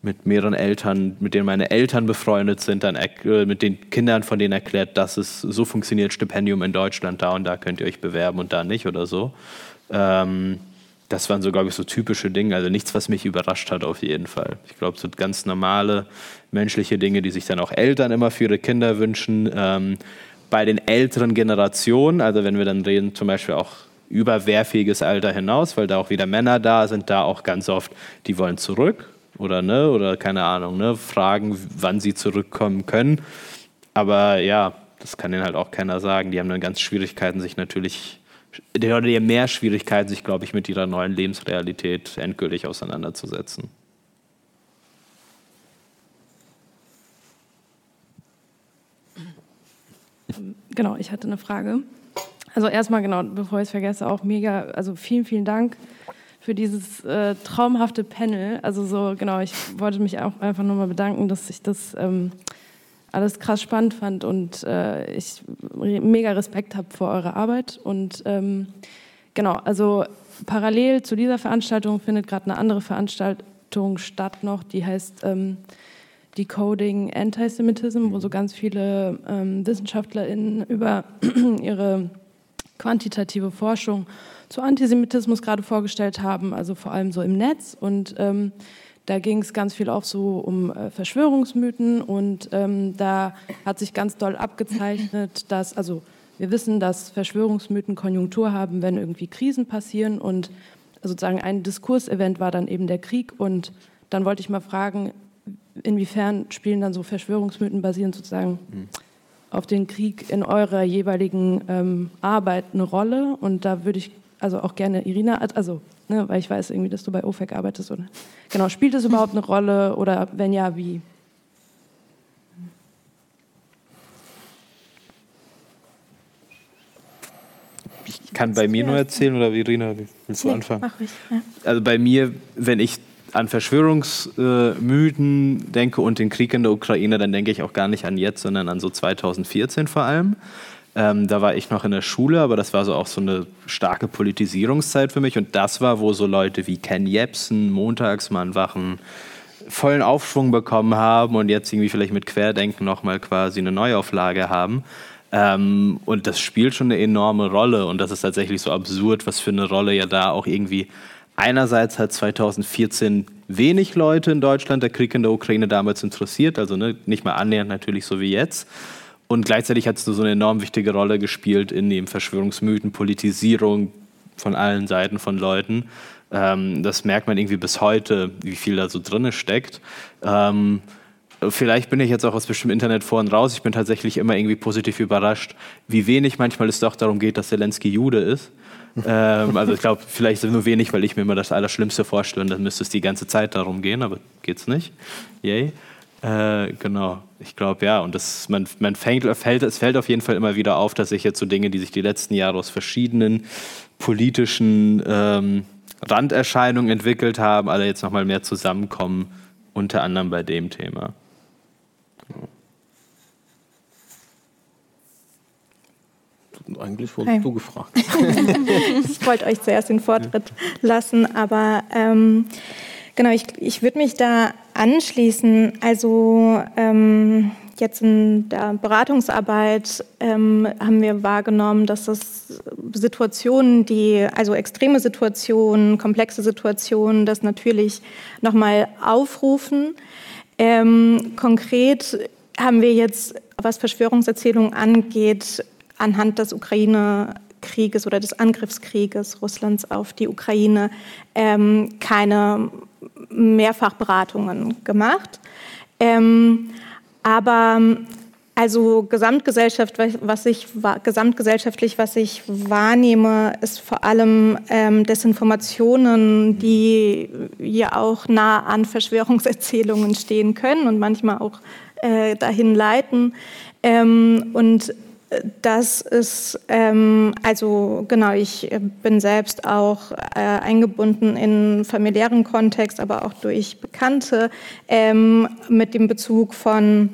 mit mehreren Eltern, mit denen meine Eltern befreundet sind, dann äh, mit den Kindern von denen erklärt, dass es so funktioniert, Stipendium in Deutschland, da und da könnt ihr euch bewerben und da nicht oder so. Ähm, das waren so, glaube ich, so typische Dinge. Also nichts, was mich überrascht hat, auf jeden Fall. Ich glaube, so ganz normale menschliche Dinge, die sich dann auch Eltern immer für ihre Kinder wünschen. Ähm, bei den älteren Generationen, also wenn wir dann reden, zum Beispiel auch über wehrfähiges Alter hinaus, weil da auch wieder Männer da sind, da auch ganz oft, die wollen zurück oder ne, oder keine Ahnung, ne, fragen, wann sie zurückkommen können. Aber ja, das kann ihnen halt auch keiner sagen. Die haben dann ganz Schwierigkeiten, sich natürlich der hat ja mehr Schwierigkeiten, sich, glaube ich, mit ihrer neuen Lebensrealität endgültig auseinanderzusetzen. genau, ich hatte eine Frage. Also erstmal genau, bevor ich es vergesse, auch mega, also vielen, vielen Dank für dieses äh, traumhafte Panel. Also so, genau, ich wollte mich auch einfach nur mal bedanken, dass ich das ähm, alles krass spannend fand und äh, ich mega Respekt habe vor eurer Arbeit. Und ähm, genau, also parallel zu dieser Veranstaltung findet gerade eine andere Veranstaltung statt noch, die heißt ähm, Decoding Antisemitism, wo so ganz viele ähm, WissenschaftlerInnen über ihre quantitative Forschung zu Antisemitismus gerade vorgestellt haben, also vor allem so im Netz. Und ähm, da ging es ganz viel auch so um äh, Verschwörungsmythen und ähm, da hat sich ganz doll abgezeichnet, dass, also wir wissen, dass Verschwörungsmythen Konjunktur haben, wenn irgendwie Krisen passieren und sozusagen ein Diskursevent war dann eben der Krieg und dann wollte ich mal fragen, inwiefern spielen dann so Verschwörungsmythen basierend sozusagen mhm. auf den Krieg in eurer jeweiligen ähm, Arbeit eine Rolle und da würde ich also auch gerne Irina, also, ne, weil ich weiß irgendwie, dass du bei OFEC arbeitest. Oder, genau, spielt es überhaupt eine Rolle oder wenn ja, wie? Ich kann bei mir nur erzählen oder Irina, willst du nee, anfangen? Mach ich, ja. Also bei mir, wenn ich an Verschwörungsmythen denke und den Krieg in der Ukraine, dann denke ich auch gar nicht an jetzt, sondern an so 2014 vor allem. Ähm, da war ich noch in der Schule, aber das war so auch so eine starke Politisierungszeit für mich. Und das war, wo so Leute wie Ken Jebsen, Montagsmannwachen, vollen Aufschwung bekommen haben und jetzt irgendwie vielleicht mit Querdenken nochmal quasi eine Neuauflage haben. Ähm, und das spielt schon eine enorme Rolle und das ist tatsächlich so absurd, was für eine Rolle ja da auch irgendwie einerseits hat 2014 wenig Leute in Deutschland der Krieg in der Ukraine damals interessiert, also ne, nicht mal annähernd natürlich so wie jetzt. Und gleichzeitig hat es so eine enorm wichtige Rolle gespielt in dem Verschwörungsmythen, Politisierung von allen Seiten von Leuten. Ähm, das merkt man irgendwie bis heute, wie viel da so drin steckt. Ähm, vielleicht bin ich jetzt auch aus bestimmten Internetforen raus. Ich bin tatsächlich immer irgendwie positiv überrascht, wie wenig manchmal es doch darum geht, dass Zelensky Jude ist. ähm, also ich glaube, vielleicht nur wenig, weil ich mir immer das Allerschlimmste vorstelle und dann müsste es die ganze Zeit darum gehen, aber geht's nicht. Yay. Äh, genau, ich glaube ja. Und das, man, man fängt, fällt, es fällt auf jeden Fall immer wieder auf, dass sich jetzt so Dinge, die sich die letzten Jahre aus verschiedenen politischen ähm, Randerscheinungen entwickelt haben, alle jetzt nochmal mehr zusammenkommen, unter anderem bei dem Thema. Eigentlich wurdest hey. du gefragt. ich wollte euch zuerst den Vortritt lassen, aber ähm, Genau, ich, ich würde mich da anschließen. Also ähm, jetzt in der Beratungsarbeit ähm, haben wir wahrgenommen, dass es Situationen, die, also extreme Situationen, komplexe Situationen, das natürlich nochmal aufrufen. Ähm, konkret haben wir jetzt, was Verschwörungserzählungen angeht, anhand des Ukraine-Krieges oder des Angriffskrieges Russlands auf die Ukraine ähm, keine Mehrfachberatungen gemacht. Ähm, aber also Gesamtgesellschaft, was ich, gesamtgesellschaftlich, was ich wahrnehme, ist vor allem ähm, Desinformationen, die ja auch nah an Verschwörungserzählungen stehen können und manchmal auch äh, dahin leiten. Ähm, und das ist, ähm, also genau, ich bin selbst auch äh, eingebunden in familiären Kontext, aber auch durch Bekannte ähm, mit dem Bezug von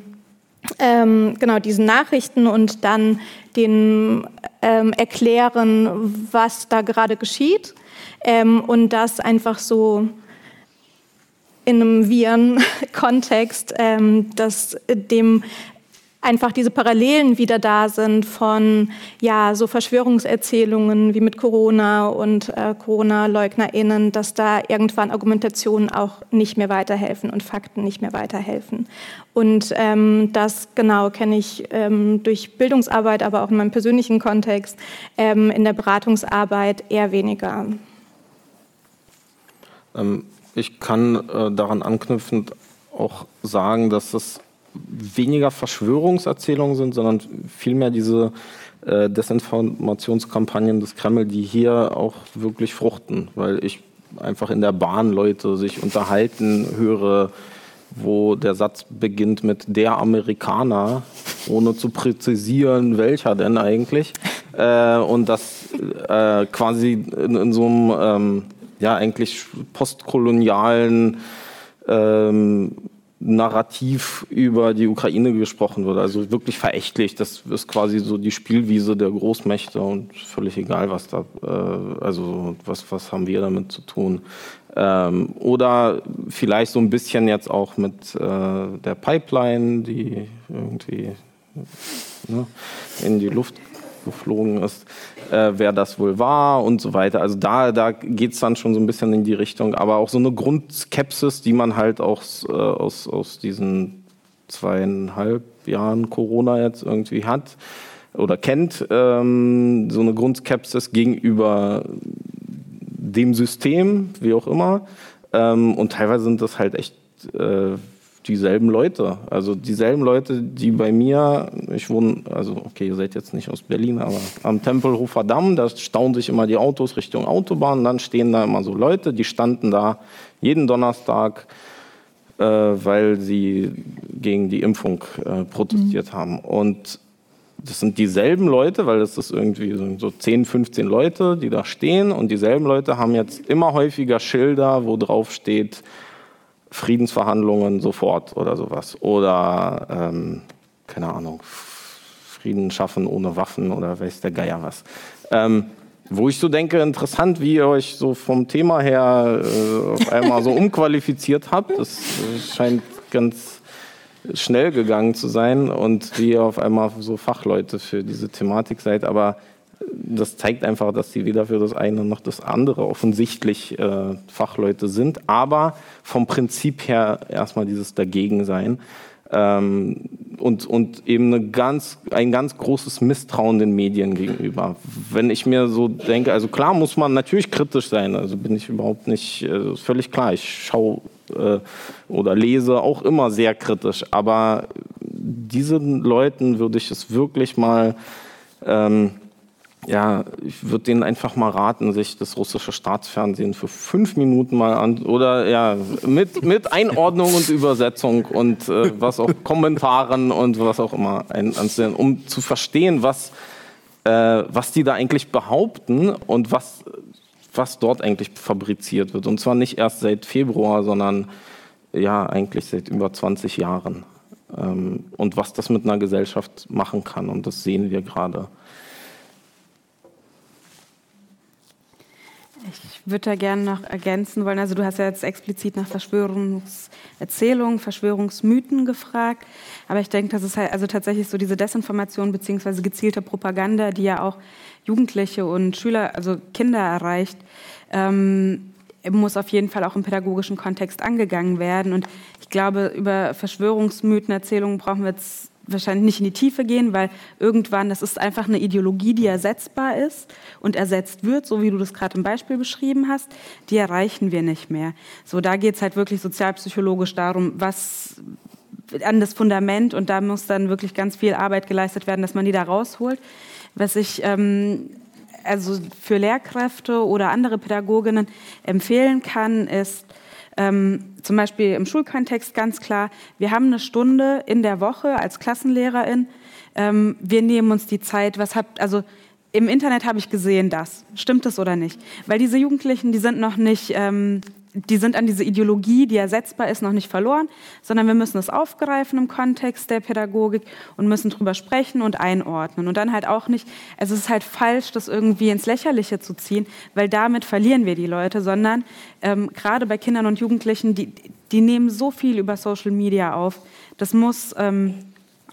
ähm, genau diesen Nachrichten und dann den ähm, erklären, was da gerade geschieht ähm, und das einfach so in einem Viren-Kontext, ähm, das dem einfach diese Parallelen wieder da sind von ja so Verschwörungserzählungen wie mit Corona und äh, Corona-LeugnerInnen, dass da irgendwann Argumentationen auch nicht mehr weiterhelfen und Fakten nicht mehr weiterhelfen. Und ähm, das genau kenne ich ähm, durch Bildungsarbeit, aber auch in meinem persönlichen Kontext ähm, in der Beratungsarbeit eher weniger. Ähm, ich kann äh, daran anknüpfend auch sagen, dass es weniger Verschwörungserzählungen sind, sondern vielmehr diese äh, Desinformationskampagnen des Kreml, die hier auch wirklich fruchten, weil ich einfach in der Bahn Leute sich unterhalten höre, wo der Satz beginnt mit der Amerikaner ohne zu präzisieren, welcher denn eigentlich. Äh, und das äh, quasi in, in, so einem ähm, ja eigentlich postkolonialen ähm, Narrativ über die Ukraine gesprochen wird. Also wirklich verächtlich. Das ist quasi so die Spielwiese der Großmächte und völlig egal, was da, äh, also was, was haben wir damit zu tun. Ähm, oder vielleicht so ein bisschen jetzt auch mit äh, der Pipeline, die irgendwie ne, in die Luft geflogen ist, äh, wer das wohl war und so weiter. Also da, da geht es dann schon so ein bisschen in die Richtung, aber auch so eine Grundskepsis, die man halt auch äh, aus, aus diesen zweieinhalb Jahren Corona jetzt irgendwie hat oder kennt, ähm, so eine Grundskepsis gegenüber dem System, wie auch immer. Ähm, und teilweise sind das halt echt äh, dieselben Leute. Also dieselben Leute, die bei mir, ich wohne, also okay, ihr seid jetzt nicht aus Berlin, aber am Tempelhofer Damm, da stauen sich immer die Autos Richtung Autobahn. Dann stehen da immer so Leute, die standen da jeden Donnerstag, äh, weil sie gegen die Impfung äh, protestiert mhm. haben. Und das sind dieselben Leute, weil das ist irgendwie so 10, 15 Leute, die da stehen. Und dieselben Leute haben jetzt immer häufiger Schilder, wo drauf steht, Friedensverhandlungen sofort oder sowas. Oder, ähm, keine Ahnung, Frieden schaffen ohne Waffen oder weiß der Geier was. Ähm, wo ich so denke, interessant, wie ihr euch so vom Thema her äh, auf einmal so umqualifiziert habt. Das scheint ganz schnell gegangen zu sein und wie ihr auf einmal so Fachleute für diese Thematik seid. Aber das zeigt einfach, dass sie weder für das eine noch das andere offensichtlich äh, Fachleute sind, aber vom Prinzip her erstmal dieses Dagegensein ähm, und, und eben ganz, ein ganz großes Misstrauen den Medien gegenüber. Wenn ich mir so denke, also klar muss man natürlich kritisch sein, also bin ich überhaupt nicht, äh, völlig klar, ich schaue äh, oder lese auch immer sehr kritisch, aber diesen Leuten würde ich es wirklich mal ähm, ja, ich würde denen einfach mal raten, sich das russische Staatsfernsehen für fünf Minuten mal an oder ja mit, mit Einordnung und Übersetzung und äh, was auch Kommentaren und was auch immer ein, ansehen, um zu verstehen, was, äh, was die da eigentlich behaupten und was, was dort eigentlich fabriziert wird. Und zwar nicht erst seit Februar, sondern ja eigentlich seit über 20 Jahren. Ähm, und was das mit einer Gesellschaft machen kann. Und das sehen wir gerade. Ich würde da gerne noch ergänzen wollen. Also du hast ja jetzt explizit nach Verschwörungserzählungen, Verschwörungsmythen gefragt. Aber ich denke, das ist halt also tatsächlich so diese Desinformation beziehungsweise gezielte Propaganda, die ja auch Jugendliche und Schüler, also Kinder erreicht, ähm, muss auf jeden Fall auch im pädagogischen Kontext angegangen werden. Und ich glaube, über Verschwörungsmythen, Erzählungen brauchen wir jetzt wahrscheinlich nicht in die Tiefe gehen, weil irgendwann, das ist einfach eine Ideologie, die ersetzbar ist und ersetzt wird, so wie du das gerade im Beispiel beschrieben hast, die erreichen wir nicht mehr. So, da geht es halt wirklich sozialpsychologisch darum, was an das Fundament und da muss dann wirklich ganz viel Arbeit geleistet werden, dass man die da rausholt. Was ich ähm, also für Lehrkräfte oder andere Pädagoginnen empfehlen kann, ist, ähm, zum Beispiel im Schulkontext ganz klar, wir haben eine Stunde in der Woche als Klassenlehrerin. Ähm, wir nehmen uns die Zeit, was habt, also im Internet habe ich gesehen das. Stimmt das oder nicht? Weil diese Jugendlichen, die sind noch nicht, ähm, die sind an diese Ideologie, die ersetzbar ist, noch nicht verloren, sondern wir müssen es aufgreifen im Kontext der Pädagogik und müssen drüber sprechen und einordnen. Und dann halt auch nicht, also es ist halt falsch, das irgendwie ins Lächerliche zu ziehen, weil damit verlieren wir die Leute, sondern ähm, gerade bei Kindern und Jugendlichen, die, die nehmen so viel über Social Media auf. Das muss ähm,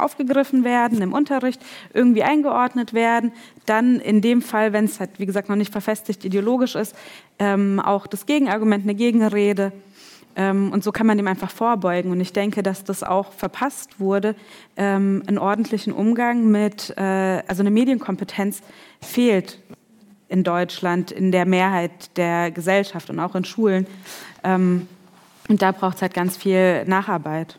aufgegriffen werden im Unterricht, irgendwie eingeordnet werden. Dann in dem Fall, wenn es halt, wie gesagt, noch nicht verfestigt ideologisch ist, ähm, auch das Gegenargument, eine Gegenrede. Ähm, und so kann man dem einfach vorbeugen. Und ich denke, dass das auch verpasst wurde. Ähm, einen ordentlichen Umgang mit, äh, also eine Medienkompetenz fehlt in Deutschland, in der Mehrheit der Gesellschaft und auch in Schulen. Ähm, und da braucht es halt ganz viel Nacharbeit.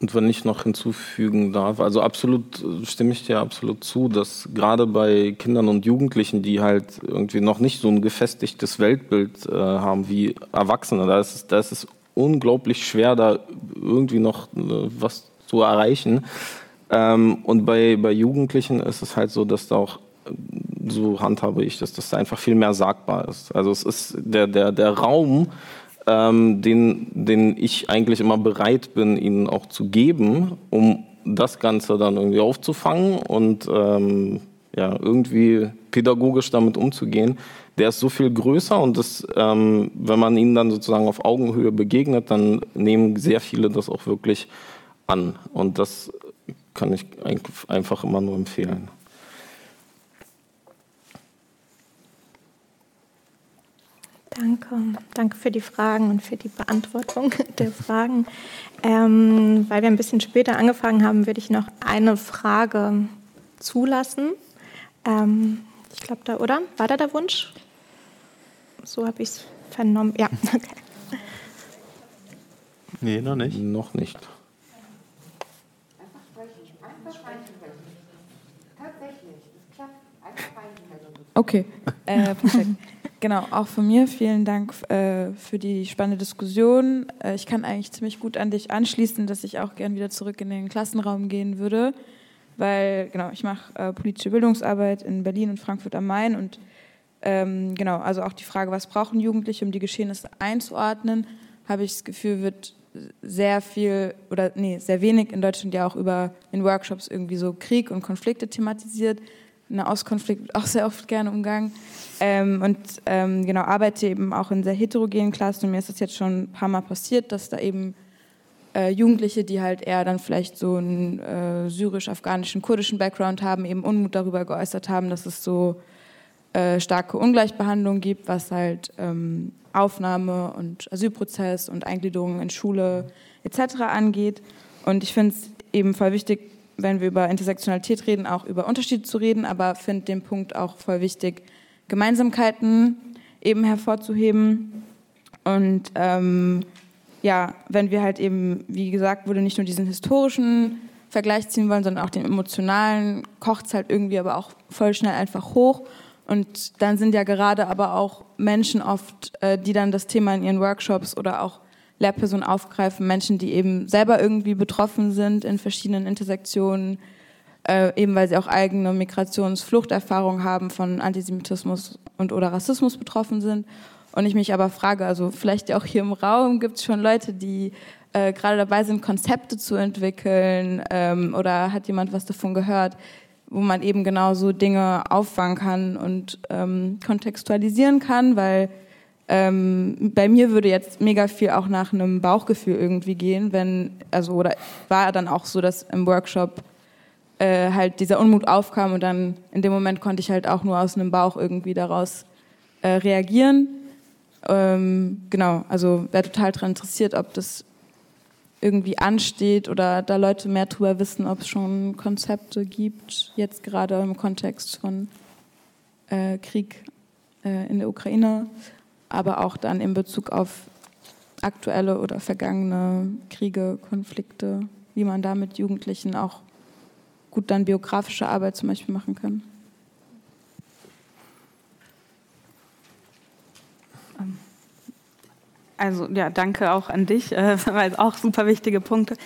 Und wenn ich noch hinzufügen darf, also absolut stimme ich dir absolut zu, dass gerade bei Kindern und Jugendlichen, die halt irgendwie noch nicht so ein gefestigtes Weltbild äh, haben wie Erwachsene, da ist, es, da ist es unglaublich schwer, da irgendwie noch äh, was zu erreichen. Ähm, und bei, bei Jugendlichen ist es halt so, dass da auch so handhabe ich das, dass da einfach viel mehr sagbar ist. Also es ist der, der, der Raum, ähm, den, den ich eigentlich immer bereit bin, ihnen auch zu geben, um das Ganze dann irgendwie aufzufangen und ähm, ja, irgendwie pädagogisch damit umzugehen, der ist so viel größer und das, ähm, wenn man ihnen dann sozusagen auf Augenhöhe begegnet, dann nehmen sehr viele das auch wirklich an. Und das kann ich einfach immer nur empfehlen. Danke. Danke für die Fragen und für die Beantwortung der Fragen. Ähm, weil wir ein bisschen später angefangen haben, würde ich noch eine Frage zulassen. Ähm, ich glaube, da, oder? War da der Wunsch? So habe ich es vernommen. Ja, okay. Nee, noch nicht. Noch nicht. Okay, äh, perfekt. Genau, auch von mir vielen Dank äh, für die spannende Diskussion. Äh, ich kann eigentlich ziemlich gut an dich anschließen, dass ich auch gern wieder zurück in den Klassenraum gehen würde, weil genau, ich mache äh, politische Bildungsarbeit in Berlin und Frankfurt am Main und ähm, genau, also auch die Frage, was brauchen Jugendliche, um die Geschehnisse einzuordnen, habe ich das Gefühl, wird sehr viel oder nee, sehr wenig in Deutschland ja auch über in Workshops irgendwie so Krieg und Konflikte thematisiert. Nahostkonflikt wird auch sehr oft gerne umgangen. Ähm, und ähm, genau, arbeite eben auch in sehr heterogenen Klassen und mir ist das jetzt schon ein paar Mal passiert, dass da eben äh, Jugendliche, die halt eher dann vielleicht so einen äh, syrisch-afghanischen, kurdischen Background haben, eben Unmut darüber geäußert haben, dass es so äh, starke Ungleichbehandlung gibt, was halt ähm, Aufnahme und Asylprozess und Eingliederung in Schule etc. angeht. Und ich finde es eben voll wichtig, wenn wir über Intersektionalität reden, auch über Unterschiede zu reden, aber finde den Punkt auch voll wichtig, Gemeinsamkeiten eben hervorzuheben. Und ähm, ja, wenn wir halt eben, wie gesagt wurde, nicht nur diesen historischen Vergleich ziehen wollen, sondern auch den emotionalen, kocht es halt irgendwie aber auch voll schnell einfach hoch. Und dann sind ja gerade aber auch Menschen oft, äh, die dann das Thema in ihren Workshops oder auch Lehrpersonen aufgreifen, Menschen, die eben selber irgendwie betroffen sind in verschiedenen Intersektionen, äh, eben weil sie auch eigene Migrationsfluchterfahrungen haben, von Antisemitismus und oder Rassismus betroffen sind. Und ich mich aber frage, also vielleicht auch hier im Raum gibt es schon Leute, die äh, gerade dabei sind, Konzepte zu entwickeln ähm, oder hat jemand was davon gehört, wo man eben genau so Dinge auffangen kann und ähm, kontextualisieren kann, weil ähm, bei mir würde jetzt mega viel auch nach einem Bauchgefühl irgendwie gehen, wenn, also, oder war dann auch so, dass im Workshop äh, halt dieser Unmut aufkam und dann in dem Moment konnte ich halt auch nur aus einem Bauch irgendwie daraus äh, reagieren. Ähm, genau, also wäre total daran interessiert, ob das irgendwie ansteht oder da Leute mehr darüber wissen, ob es schon Konzepte gibt, jetzt gerade im Kontext von äh, Krieg äh, in der Ukraine, aber auch dann in Bezug auf aktuelle oder vergangene Kriege, Konflikte, wie man da mit Jugendlichen auch gut dann biografische Arbeit zum Beispiel machen. Ähm, also ja, danke auch an dich, äh, weil auch super wichtige Punkte.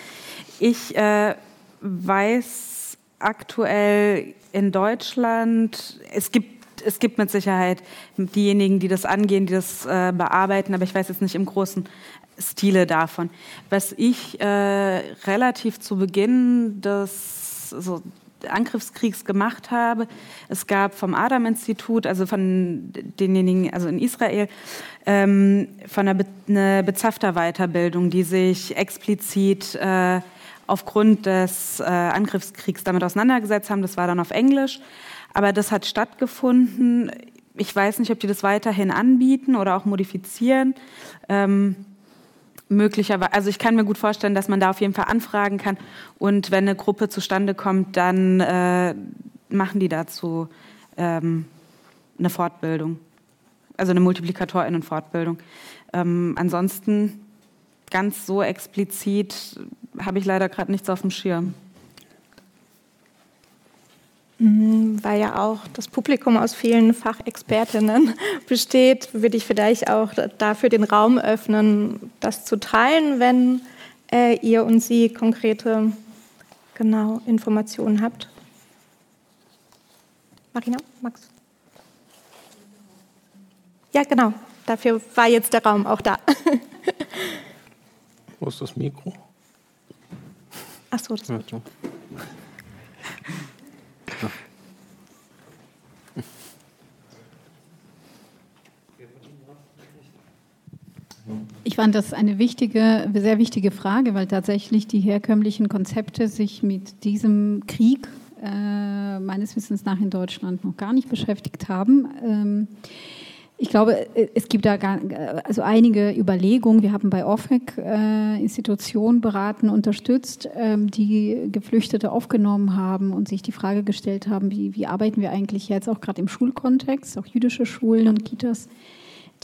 Ich äh, weiß aktuell in Deutschland, es gibt es gibt mit Sicherheit diejenigen, die das angehen, die das äh, bearbeiten, aber ich weiß jetzt nicht im großen Stile davon. Was ich äh, relativ zu Beginn des so Angriffskriegs gemacht habe. Es gab vom Adam-Institut, also von denjenigen, also in Israel, ähm, von einer, Be eine Bezafter-Weiterbildung, die sich explizit äh, aufgrund des äh, Angriffskriegs damit auseinandergesetzt haben. Das war dann auf Englisch. Aber das hat stattgefunden. Ich weiß nicht, ob die das weiterhin anbieten oder auch modifizieren. Ähm, möglicherweise, also ich kann mir gut vorstellen, dass man da auf jeden Fall anfragen kann und wenn eine Gruppe zustande kommt, dann äh, machen die dazu ähm, eine Fortbildung, also eine Multiplikatorinnen-Fortbildung. Ähm, ansonsten ganz so explizit habe ich leider gerade nichts auf dem Schirm. Mhm, weil ja auch das Publikum aus vielen Fachexpertinnen besteht, würde ich vielleicht auch dafür den Raum öffnen, das zu teilen, wenn äh, ihr und sie konkrete genau Informationen habt. Marina, Max? Ja, genau. Dafür war jetzt der Raum auch da. Wo ist das Mikro? Ach so, das Mikro. Ich fand das eine wichtige, sehr wichtige Frage, weil tatsächlich die herkömmlichen Konzepte sich mit diesem Krieg äh, meines Wissens nach in Deutschland noch gar nicht beschäftigt haben. Ähm, ich glaube, es gibt da gar, also einige Überlegungen. Wir haben bei OFEC äh, Institutionen beraten, unterstützt, ähm, die Geflüchtete aufgenommen haben und sich die Frage gestellt haben, wie, wie arbeiten wir eigentlich jetzt auch gerade im Schulkontext, auch jüdische Schulen und Kitas,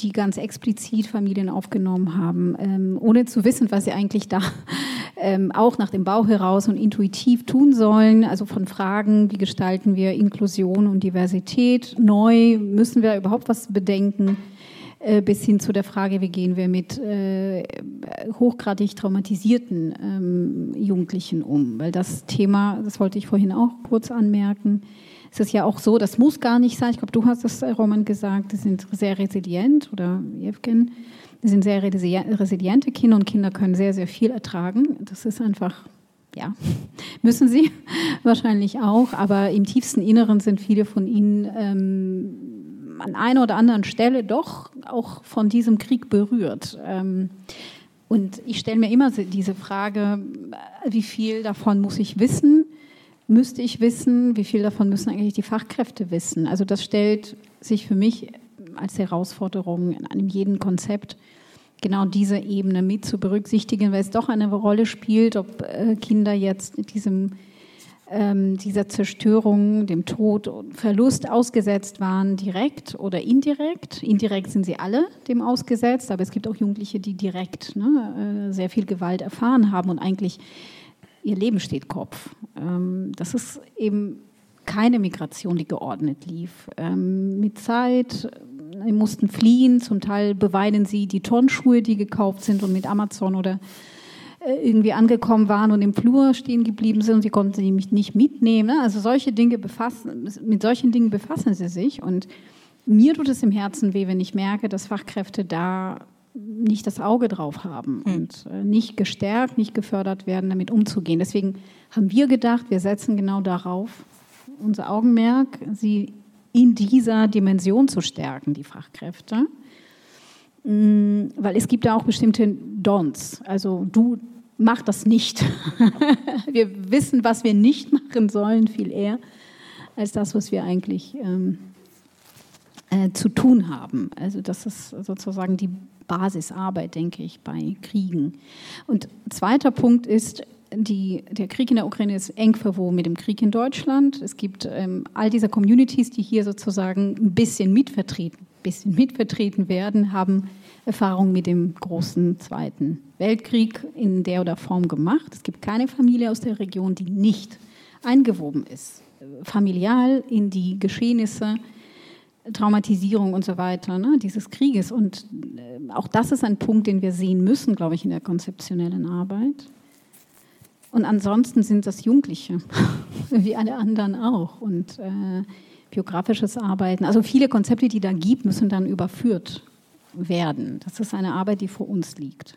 die ganz explizit Familien aufgenommen haben, ähm, ohne zu wissen, was sie eigentlich da ähm, auch nach dem Bauch heraus und intuitiv tun sollen. Also von Fragen, wie gestalten wir Inklusion und Diversität neu, müssen wir überhaupt was bedenken, äh, bis hin zu der Frage, wie gehen wir mit äh, hochgradig traumatisierten ähm, Jugendlichen um. Weil das Thema, das wollte ich vorhin auch kurz anmerken, es ist ja auch so, das muss gar nicht sein. Ich glaube, du hast das, äh, Roman, gesagt, die sind sehr resilient oder Jevgen. Die sind sehr resiliente Kinder und Kinder können sehr, sehr viel ertragen. Das ist einfach, ja, müssen sie wahrscheinlich auch. Aber im tiefsten Inneren sind viele von ihnen ähm, an einer oder anderen Stelle doch auch von diesem Krieg berührt. Ähm, und ich stelle mir immer diese Frage, wie viel davon muss ich wissen? Müsste ich wissen, wie viel davon müssen eigentlich die Fachkräfte wissen. Also das stellt sich für mich als Herausforderung in einem jeden Konzept genau diese Ebene mit zu berücksichtigen, weil es doch eine Rolle spielt, ob äh, Kinder jetzt diesem, ähm, dieser Zerstörung, dem Tod und Verlust ausgesetzt waren, direkt oder indirekt. Indirekt sind sie alle dem ausgesetzt, aber es gibt auch Jugendliche, die direkt ne, äh, sehr viel Gewalt erfahren haben und eigentlich ihr Leben steht Kopf. Ähm, das ist eben keine Migration, die geordnet lief. Ähm, mit Zeit, sie mussten fliehen, zum Teil beweinen sie die Turnschuhe, die gekauft sind und mit Amazon oder äh, irgendwie angekommen waren und im Flur stehen geblieben sind und sie konnten sie nicht mitnehmen. Ne? Also solche Dinge befassen, mit solchen Dingen befassen sie sich und mir tut es im Herzen weh, wenn ich merke, dass Fachkräfte da nicht das Auge drauf haben mhm. und äh, nicht gestärkt, nicht gefördert werden, damit umzugehen. Deswegen haben wir gedacht, wir setzen genau darauf unser Augenmerk, sie in dieser Dimension zu stärken, die Fachkräfte. Mm, weil es gibt da auch bestimmte Dons. Also du mach das nicht. wir wissen, was wir nicht machen sollen, viel eher als das, was wir eigentlich ähm, äh, zu tun haben. Also das ist sozusagen die Basisarbeit, denke ich, bei Kriegen. Und zweiter Punkt ist, die, der Krieg in der Ukraine ist eng verwoben mit dem Krieg in Deutschland. Es gibt ähm, all diese Communities, die hier sozusagen ein bisschen mitvertreten, bisschen mitvertreten werden, haben Erfahrungen mit dem großen Zweiten Weltkrieg in der oder Form gemacht. Es gibt keine Familie aus der Region, die nicht eingewoben ist, familial in die Geschehnisse Traumatisierung und so weiter, ne, dieses Krieges. Und äh, auch das ist ein Punkt, den wir sehen müssen, glaube ich, in der konzeptionellen Arbeit. Und ansonsten sind das Jugendliche, wie alle anderen auch. Und äh, biografisches Arbeiten, also viele Konzepte, die da gibt, müssen dann überführt werden. Das ist eine Arbeit, die vor uns liegt.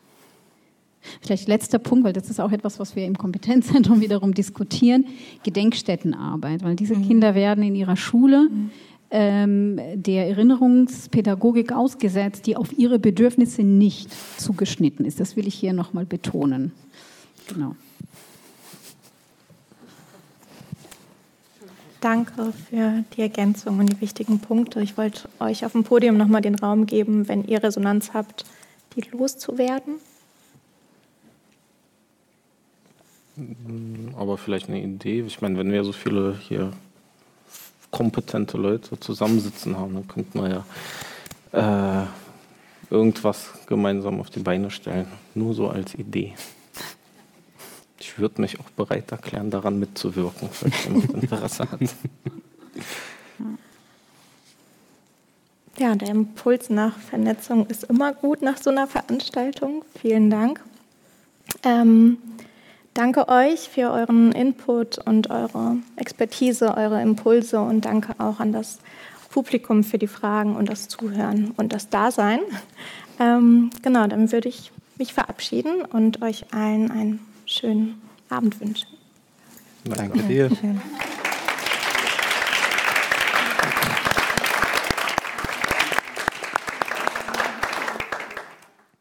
Vielleicht letzter Punkt, weil das ist auch etwas, was wir im Kompetenzzentrum wiederum diskutieren, Gedenkstättenarbeit, weil diese mhm. Kinder werden in ihrer Schule mhm ähm, der Erinnerungspädagogik ausgesetzt, die auf ihre Bedürfnisse nicht zugeschnitten ist. Das will ich hier nochmal betonen. Genau. Danke für die Ergänzung und die wichtigen Punkte. Ich wollte euch auf dem Podium nochmal den Raum geben, wenn ihr Resonanz habt, die loszuwerden. Aber vielleicht eine Idee. Ich meine, wenn wir so viele hier kompetente Leute zusammensitzen haben, dann könnte man ja äh, irgendwas gemeinsam auf die Beine stellen. Nur so als Idee. Ich würde mich auch bereit erklären, daran mitzuwirken, falls jemand Interesse hat. Ja, der Impuls nach Vernetzung ist immer gut nach so einer Veranstaltung. Vielen Dank. Ähm, danke euch für euren Input und eure Expertise, eure Impulse und danke auch an das Publikum für die Fragen und das Zuhören und das Dasein. Ähm, genau, dann würde ich mich verabschieden und euch allen einen schönen Abend wünschen. Danke dir.